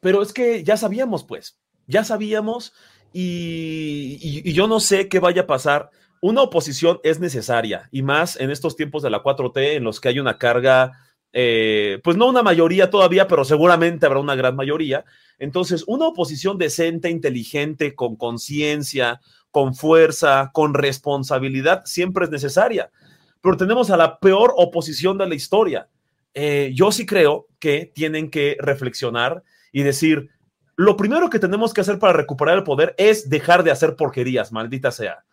pero es que ya sabíamos, pues, ya sabíamos y, y- y yo no sé qué vaya a pasar. Una oposición es necesaria y más en estos tiempos de la 4T en los que hay una carga, eh, pues no una mayoría todavía, pero seguramente habrá una gran mayoría. Entonces, una oposición decente, inteligente, con conciencia, con fuerza, con responsabilidad, siempre es necesaria. Pero tenemos a la peor oposición de la historia. Eh, yo sí creo que tienen que reflexionar y decir, lo primero que tenemos que hacer para recuperar el poder es dejar de hacer porquerías, maldita sea.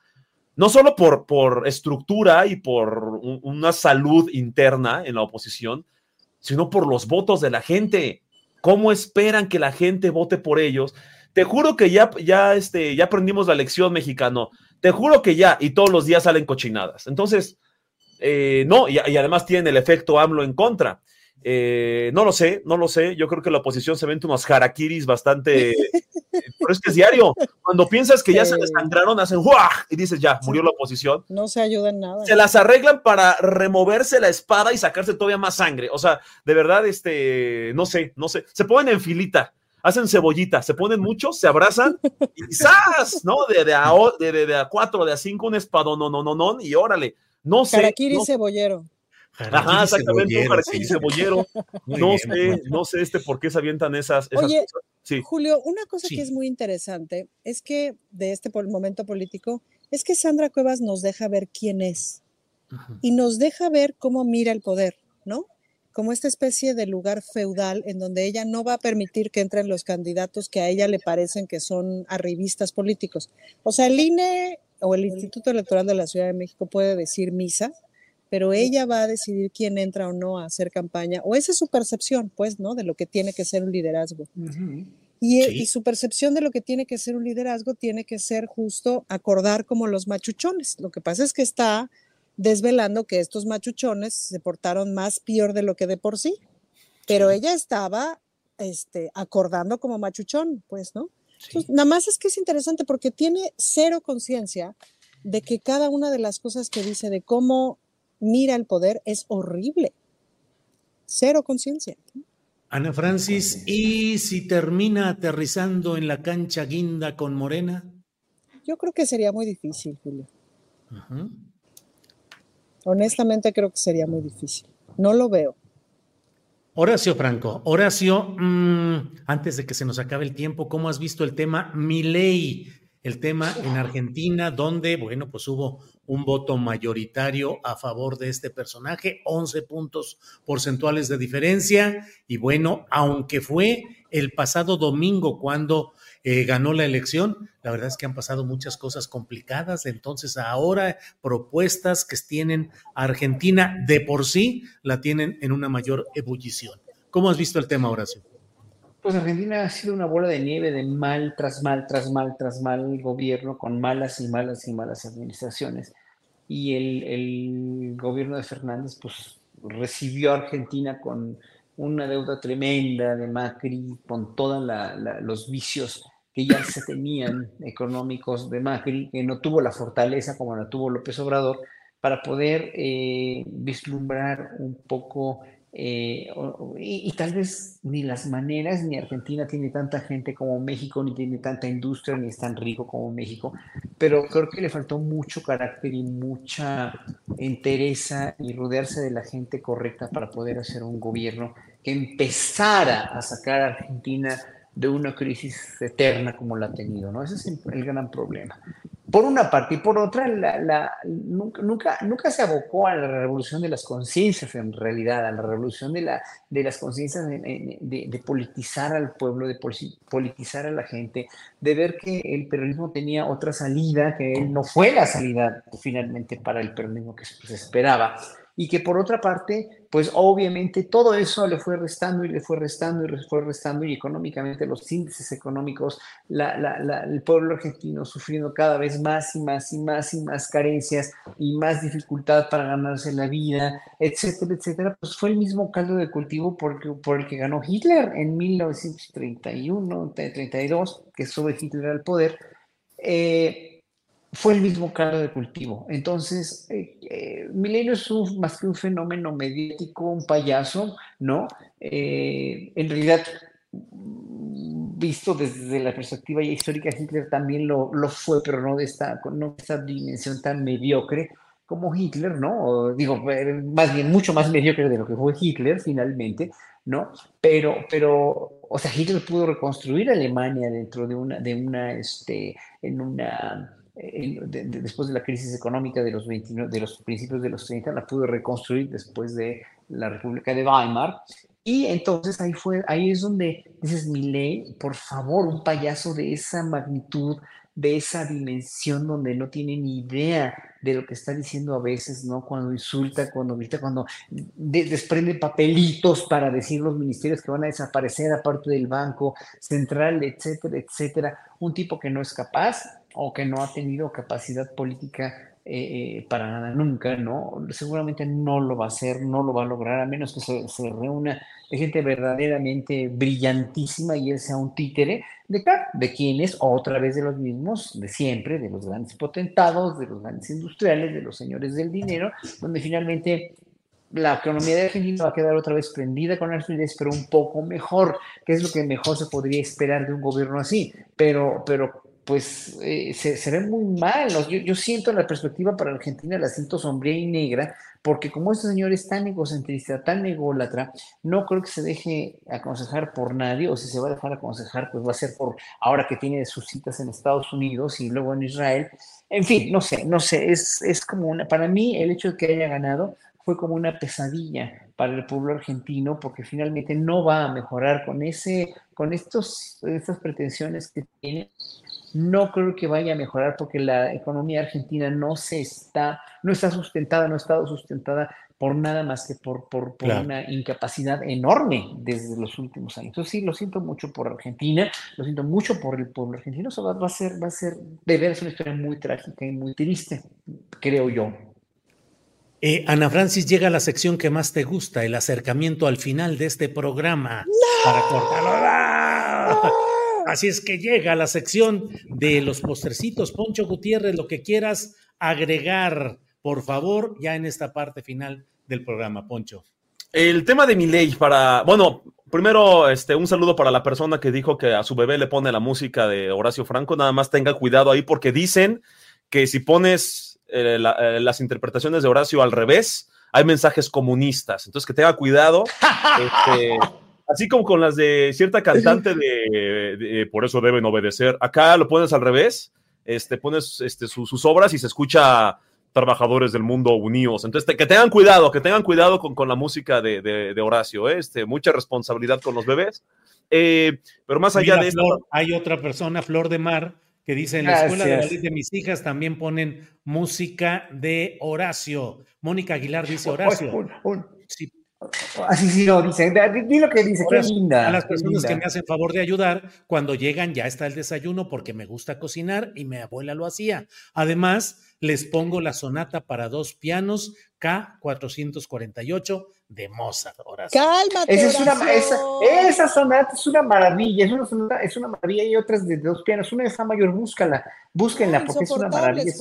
No solo por, por estructura y por un- una salud interna en la oposición, sino por los votos de la gente. ¿Cómo esperan que la gente vote por ellos? Te juro que ya, ya, este, ya aprendimos la lección mexicano. Te juro que ya, y todos los días salen cochinadas. Entonces, eh, no, y, y además tienen el efecto AMLO en contra. Eh, no lo sé, no lo sé. Yo creo que la oposición se vende unos harakiris bastante. pero es que es diario. Cuando piensas que ya se desangraron, hacen ¡guau! y dices ya, murió la oposición. No se ayuda en nada. Se las arreglan para removerse la espada y sacarse todavía más sangre. O sea, de verdad, este, no sé, no sé. Se ponen en filita, hacen cebollita, se ponen muchos, se abrazan y ¡zas! ¿No? De, de, a, o- de, de- de a cuatro, de a cinco, un espadón, no, no, no, no, y órale. No sé. Harakiri no- cebollero. Ajá, exactamente, un harakiri cebollero. No bien, sé, bueno. no sé este por qué se avientan esas, esas Oye, cosas. Sí. Julio, una cosa Sí. que es muy interesante es que de este pol- momento político es que Sandra Cuevas nos deja ver quién es y nos deja ver cómo mira el poder, ¿no? Como esta especie de lugar feudal en donde ella no va a permitir que entren los candidatos que a ella le parecen que son arribistas políticos. O sea, el INE o el Instituto Electoral de la Ciudad de México puede decir misa, pero ella va a decidir quién entra o no a hacer campaña, o esa es su percepción, pues, ¿no? De lo que tiene que ser un liderazgo. y, y, su percepción de lo que tiene que ser un liderazgo tiene que ser justo acordar como los machuchones. Lo que pasa es que está desvelando que estos machuchones se portaron más peor de lo que de por sí, pero ella estaba este, acordando como machuchón, pues, ¿no? nada más es que es interesante porque tiene cero conciencia de que cada una de las cosas que dice de cómo mira el poder es horrible. Cero conciencia. Ana Francis, ¿y si termina aterrizando en la cancha guinda con Morena? Yo creo que sería muy difícil, Julio. Honestamente creo que sería muy difícil. No lo veo. Horacio Franco, Horacio, mmm, antes de que se nos acabe el tiempo, ¿cómo has visto el tema Milei? El tema en Argentina, donde, bueno, pues hubo un voto mayoritario a favor de este personaje, 11 puntos porcentuales de diferencia, y bueno, aunque fue el pasado domingo cuando eh, ganó la elección. La verdad es que han pasado muchas cosas complicadas, entonces ahora propuestas que tienen Argentina de por sí la tienen en una mayor ebullición. ¿Cómo has visto el tema, Horacio? Pues Argentina ha sido una bola de nieve de mal tras mal, tras mal, tras mal gobierno, con malas y malas y malas administraciones. Y el, el gobierno de Fernández, pues recibió a Argentina con una deuda tremenda de Macri, con todos los vicios que ya se tenían económicos de Macri, que no tuvo la fortaleza como la tuvo López Obrador, para poder eh, vislumbrar un poco eh, y, tal vez ni las maneras, ni Argentina tiene tanta gente como México, ni tiene tanta industria, ni es tan rico como México, pero creo que le faltó mucho carácter y mucha entereza y rodearse de la gente correcta para poder hacer un gobierno que empezara a sacar a Argentina de una crisis eterna como la ha tenido, ¿no? Ese es el gran problema por una parte, y por otra, la, nunca, nunca, se abocó a la revolución de las conciencias, en realidad, a la revolución de, la, de las conciencias de, politizar al pueblo, de politizar a la gente, de ver que el peronismo tenía otra salida, que él no fue la salida finalmente para el peronismo que se esperaba y que por otra parte, pues obviamente todo eso le fue restando y le fue restando y le fue restando y económicamente los índices económicos, el pueblo argentino sufriendo cada vez más y más y más y más carencias y más dificultad para ganarse la vida, etcétera, etcétera, pues fue el mismo caldo de cultivo por, por el que ganó Hitler en 1931, 32, que sube Hitler al poder. Eh, fue el mismo caldo de cultivo. Entonces, eh, eh, Milenio es más que un fenómeno mediático, un payaso, ¿no? Eh, en realidad, visto desde la perspectiva histórica, Hitler también lo, lo fue, pero no de esta, no esta dimensión tan mediocre como Hitler, ¿no? digo, más bien mucho más mediocre de lo que fue Hitler finalmente, ¿no? Pero, pero, o sea, Hitler pudo reconstruir Alemania dentro de una, de una, este, en una después de la crisis económica de los, 29, de los principios de los 30, la pudo reconstruir después de la República de Weimar. Y entonces ahí, fue, ahí es donde dices, ley por favor, un payaso de esa magnitud, de esa dimensión donde no tiene ni idea de lo que está diciendo a veces, ¿no? Cuando insulta, cuando grita, cuando desprende papelitos para decir los ministerios que van a desaparecer aparte del Banco Central, etcétera, etcétera. Un tipo que no es capaz o que no ha tenido capacidad política eh, eh, para nada nunca, ¿no? Seguramente no lo va a hacer, no lo va a lograr, a menos que se, se reúna de gente verdaderamente brillantísima y él sea un títere de, de quienes, otra vez de los mismos, de siempre, de los grandes potentados, de los grandes industriales, de los señores del dinero, donde finalmente la economía de Argentina va a quedar otra vez prendida con alfileres, pero un poco mejor, que es lo que mejor se podría esperar de un gobierno así. Pero, pero pues eh, se, ve muy mal. Yo, yo, siento la perspectiva para Argentina, la siento sombría y negra, porque como este señor es tan egocentrista, tan ególatra, no creo que se deje aconsejar por nadie, o si se va a dejar aconsejar, pues va a ser por ahora que tiene sus citas en Estados Unidos y luego en Israel. En fin, no sé, no sé, es, es como una, para mí el hecho de que haya ganado fue como una pesadilla para el pueblo argentino, porque finalmente no va a mejorar con ese, con estos, estas pretensiones que tiene no creo que vaya a mejorar porque la economía argentina no se está, no está sustentada, no ha estado sustentada por nada más que por, por, por una incapacidad enorme desde los últimos años. Entonces sí, lo siento mucho por Argentina, lo siento mucho por el pueblo argentino, eso va, a ser, va a ser de veras una historia muy trágica y muy triste, creo yo. Eh, Ana Francis llega a la sección que más te gusta, el acercamiento al final de este programa. Para cortarlo. Así es que llega a la sección de los postercitos. Poncho Gutiérrez, lo que quieras agregar por favor, ya en esta parte final del programa, Poncho. El tema de mi ley para, bueno, primero, este, un saludo para la persona que dijo que a su bebé le pone la música de Horacio Franco, nada más tenga cuidado ahí porque dicen que si pones eh, eh, las interpretaciones de Horacio al revés, hay mensajes comunistas, entonces que tenga cuidado. Este, así como con las de cierta cantante de, por eso deben obedecer. Acá lo pones al revés, este, pones este, sus obras y se escucha trabajadores del mundo unidos. Entonces, que tengan cuidado, que tengan cuidado con, con la música de, de, Horacio, ¿eh? este, mucha responsabilidad con los bebés. Eh, pero más allá de eso. Hay otra persona, Flor de Mar, que dice: En la escuela de de mis hijas también ponen música de Horacio. Mónica Aguilar dice Horacio. Sí, Así sí lo dice. Di lo que dice, qué linda. A las personas que me hacen favor de ayudar, cuando llegan ya está el desayuno porque me gusta cocinar y mi abuela lo hacía. Además, les pongo la sonata para dos pianos K448 de Mozart. Cálmate. Esa, es una, esa, sonata es una maravilla, es una sonata, es una maravilla y otras de dos pianos. Una de Fa mayor, búscala, búsquenla porque es una maravilla.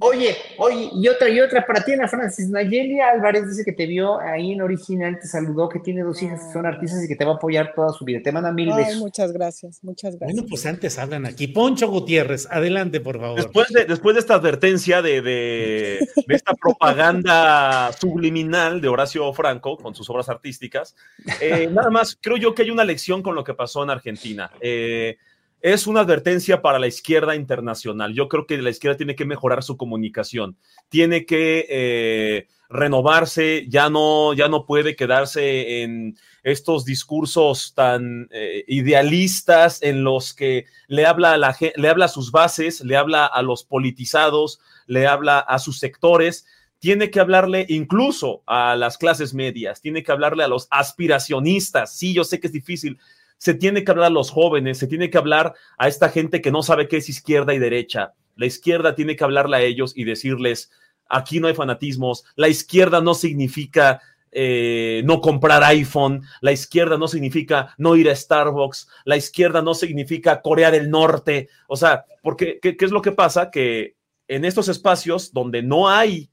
oye, oye, y otra, y otra para ti, Ana Francis. Nayeli Álvarez dice que te vio ahí en original, te saludó, que tiene dos hijas que son artistas y que te va a apoyar toda su vida. Te manda mil besos. Muchas gracias, muchas gracias. Bueno, pues antes hablan aquí. Poncho Gutiérrez, adelante, por favor. Después de, después de esta advertencia de, de esta propaganda subliminal de Horacio Franco con sus obras artísticas. Eh, nada más, creo yo que hay una lección con lo que pasó en Argentina. Eh, es una advertencia para la izquierda internacional. Yo creo que la izquierda tiene que mejorar su comunicación, tiene que eh, renovarse, ya no, ya no puede quedarse en estos discursos tan idealistas en los que le habla, a la, le habla a sus bases, le habla a los politizados, le habla a sus sectores tiene que hablarle incluso a las clases medias, tiene que hablarle a los aspiracionistas. Sí, yo sé que es difícil. Se tiene que hablar a los jóvenes, se tiene que hablar a esta gente que no sabe qué es izquierda y derecha. La izquierda tiene que hablarle a ellos y decirles, aquí no hay fanatismos, la izquierda no significa eh, no comprar iPhone, la izquierda no significa no ir a Starbucks, la izquierda no significa Corea del Norte. O sea, porque ¿qué, qué es lo que pasa? Que en estos espacios donde no hay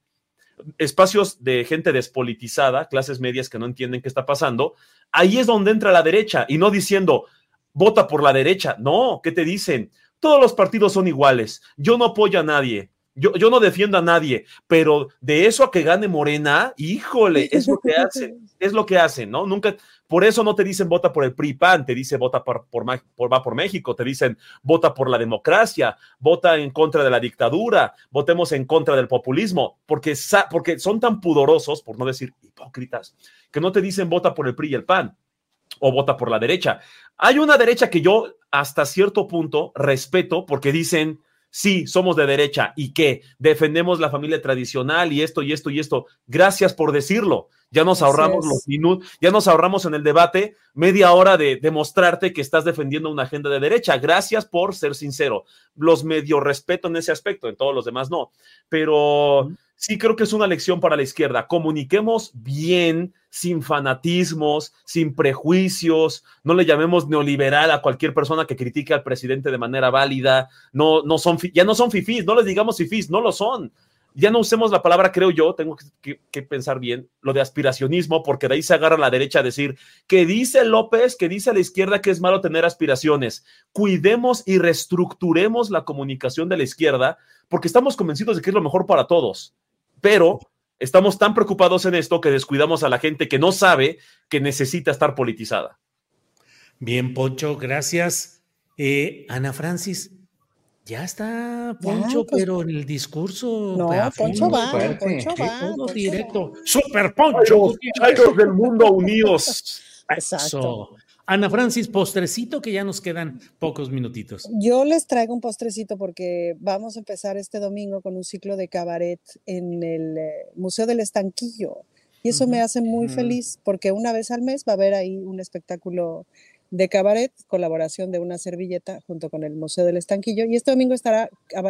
espacios de gente despolitizada, clases medias que no entienden qué está pasando, ahí es donde entra la derecha y no diciendo, vota por la derecha. No, ¿qué te dicen? Todos los partidos son iguales. Yo no apoyo a nadie. Yo, yo no defiendo a nadie, pero de eso a que gane Morena, híjole, es lo que hacen, es lo que hacen, ¿no? Nunca, por eso no te dicen vota por el PRI PAN, te dice vota por, por, va por México, te dicen vota por la democracia, vota en contra de la dictadura, votemos en contra del populismo, porque, porque son tan pudorosos, por no decir hipócritas, que no te dicen vota por el PRI y el PAN o vota por la derecha. Hay una derecha que yo hasta cierto punto respeto porque dicen, sí, somos de derecha y que defendemos la familia tradicional y esto y esto y esto. Gracias por decirlo. Ya nos ahorramos los minutos, ya nos ahorramos en el debate media hora de demostrarte que estás defendiendo una agenda de derecha. Gracias por ser sincero. Los medio respeto en ese aspecto, en todos los demás no. Pero sí creo que es una lección para la izquierda. Comuniquemos bien, sin fanatismos, sin prejuicios. No le llamemos neoliberal a cualquier persona que critique al presidente de manera válida. No, no son, ya no son fifís, no les digamos fifís, no lo son ya no usemos la palabra, creo yo, tengo que, pensar bien, lo de aspiracionismo, porque de ahí se agarra la derecha a decir que dice López, que dice la izquierda que es malo tener aspiraciones. Cuidemos y reestructuremos la comunicación de la izquierda, porque estamos convencidos de que es lo mejor para todos. Pero estamos tan preocupados en esto que descuidamos a la gente que no sabe que necesita estar politizada. Bien, Poncho, gracias. Eh, Ana Francis, ya está Poncho, pues, pero en el discurso. No, Poncho va, Poncho va. directo. Super Poncho. Chayos del mundo unidos. Exacto. Ana Francis, postrecito que ya nos quedan pocos minutitos. Yo les traigo un postrecito porque vamos a empezar este domingo con un ciclo de cabaret en el eh, Museo del Estanquillo. Y eso me hace muy feliz porque una vez al mes va a haber ahí un espectáculo de cabaret, colaboración de una servilleta junto con el Museo del Estanquillo. Y este domingo estará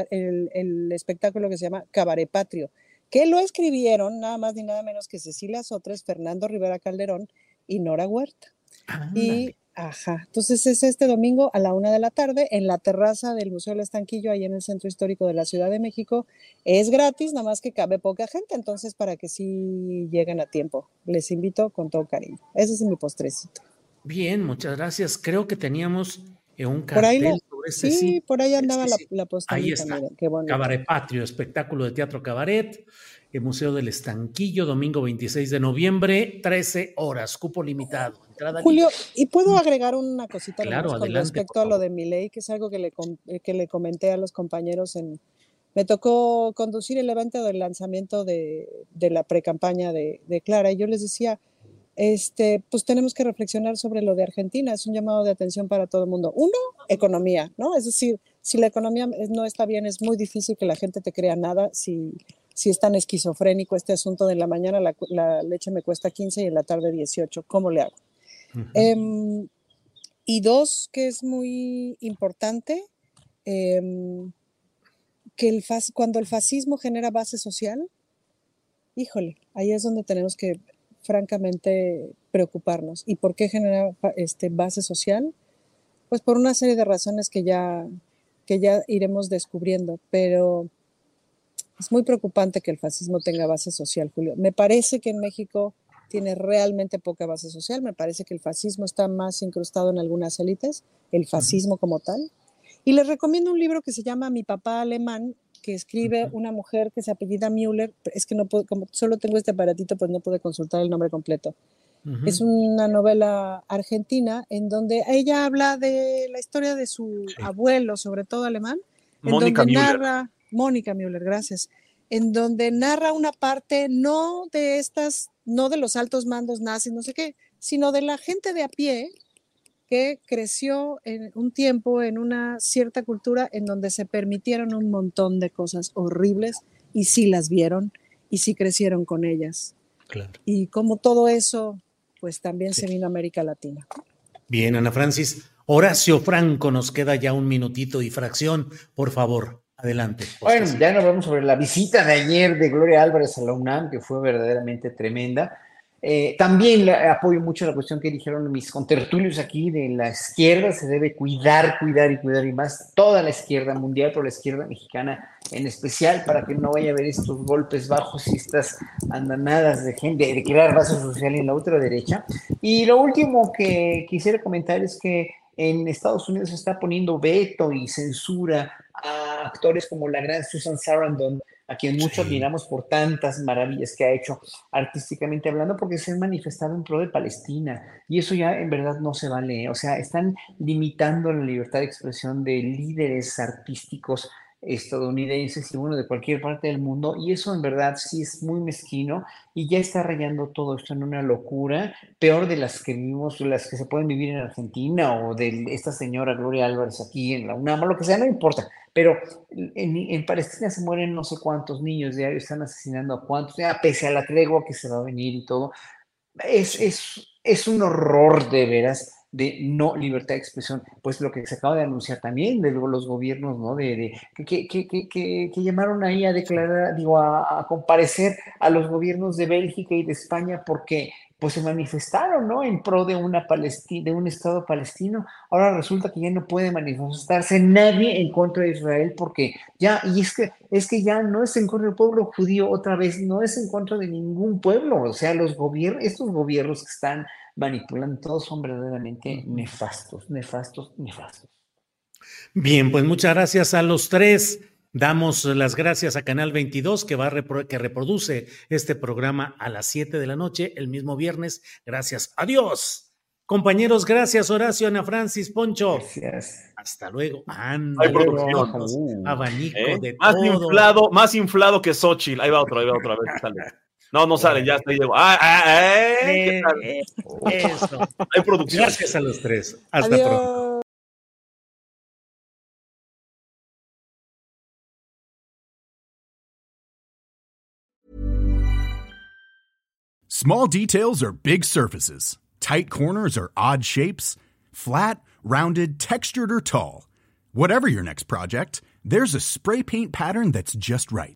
el, el espectáculo que se llama Cabaret Patrio, que lo escribieron nada más ni nada menos que Cecilia Sotres, Fernando Rivera Calderón y Nora Huerta. Y, ajá, entonces es este domingo a la una de la tarde en la terraza del Museo del Estanquillo, ahí en el Centro Histórico de la Ciudad de México. Es gratis, nada más que cabe poca gente, entonces para que sí lleguen a tiempo. Les invito con todo cariño. Ese es mi postrecito. Bien, muchas gracias. Creo que teníamos eh, un cartel por sí, por ahí andaba la, la Ahí está. Cabaret Patrio, espectáculo de teatro cabaret, el Museo del Estanquillo, domingo 26 de noviembre, 13 horas, cupo limitado. Julio, ¿y puedo agregar una cosita con respecto a lo de mi ley, que es algo que le, eh, que le comenté a los compañeros en... Me tocó conducir el evento del lanzamiento de, de la pre-campaña de, de Clara y yo les decía, este, pues tenemos que reflexionar sobre lo de Argentina. Es un llamado de atención para todo el mundo. Uno, economía, ¿no? Es decir, si la economía no está bien, es muy difícil que la gente te crea nada. Si, si es tan esquizofrénico este asunto de la mañana, la, leche me cuesta 15 y en la tarde 18, ¿cómo le hago? Em, y dos, que es muy importante, em, que el cuando el fascismo genera base social, híjole, ahí es donde tenemos que francamente preocuparnos. ¿Y por qué genera este, base social? Pues por una serie de razones que ya, que ya iremos descubriendo, pero es muy preocupante que el fascismo tenga base social, Julio. Me parece que en México tiene realmente poca base social, me parece que el fascismo está más incrustado en algunas élites, el fascismo como tal. Y les recomiendo un libro que se llama Mi papá alemán, que escribe una mujer que se apellida Müller, es que no puedo, como solo tengo este aparatito, pues no pude consultar el nombre completo. Es una novela argentina en donde ella habla de la historia de su abuelo, sobre todo alemán, en donde narra, Mónica Müller, gracias, en donde narra una parte no de estas, no de los altos mandos nazis, no sé qué, sino de la gente de a pie que creció en un tiempo en una cierta cultura en donde se permitieron un montón de cosas horribles y sí las vieron y sí crecieron con ellas. Y como todo eso, pues también se vino a América Latina. Bien, Ana Francis. Horacio Franco, nos queda ya un minutito y fracción, por favor. Adelante. Bueno, ya nos vemos sobre la visita de ayer de Gloria Álvarez a la UNAM, que fue verdaderamente tremenda. Eh, también apoyo mucho la cuestión que dijeron mis contertulios aquí de la izquierda, se debe cuidar, cuidar y cuidar y más toda la izquierda mundial, pero la izquierda mexicana en especial, para que no vaya a haber estos golpes bajos y estas andanadas de gente, de crear base social en la ultraderecha. Y lo último que quisiera comentar es que en Estados Unidos se está poniendo veto y censura a actores como la gran Susan Sarandon, a quien mucho admiramos por tantas maravillas que ha hecho artísticamente hablando, porque se han manifestado en pro de Palestina. Y eso ya en verdad no se vale. O sea, están limitando la libertad de expresión de líderes artísticos estadounidenses y bueno, de cualquier parte del mundo, y eso en verdad sí es muy mezquino y ya está rayando todo esto en una locura, peor de las que vivimos, las que se pueden vivir en Argentina o de esta señora Gloria Álvarez aquí en la UNAM, lo que sea, no importa, pero en, Palestina se mueren no sé cuántos niños diarios, están asesinando a cuántos, ya pese a la tregua que se va a venir y todo, es, es, es un horror de veras de no libertad de expresión, pues lo que se acaba de anunciar también de los gobiernos, ¿no? De, que, que, que, que, llamaron ahí a declarar, digo, a, comparecer a los gobiernos de Bélgica y de España porque pues se manifestaron, ¿no? En pro de una Palestina, de un Estado palestino. Ahora resulta que ya no puede manifestarse nadie en contra de Israel porque ya, y es que, es que ya no es en contra del pueblo judío otra vez, no es en contra de ningún pueblo. O sea, los gobiernos, estos gobiernos que están manipulan, todos son verdaderamente nefastos, nefastos, nefastos. Bien, pues muchas gracias a los tres. Damos las gracias a Canal 22 que, va que reproduce este programa a las 7 de la noche el mismo viernes. Gracias. Adiós. Compañeros, gracias Horacio, Ana Francis, Poncho. Gracias. Hasta luego. Anda, abanico ¿Eh? de más todo. inflado, más inflado que Xochitl. Ahí va otro, ahí va otra vez. No, no salen, ya está ahí. llegó. Ah, ah, eh, ¿qué Eh, tal? eh, Eso. Hay producción. Gracias a los tres. Hasta Adiós. pronto. Small details are big surfaces. Tight corners are odd shapes. Flat, rounded, textured, or tall. Whatever your next project, there's a spray paint pattern that's just right.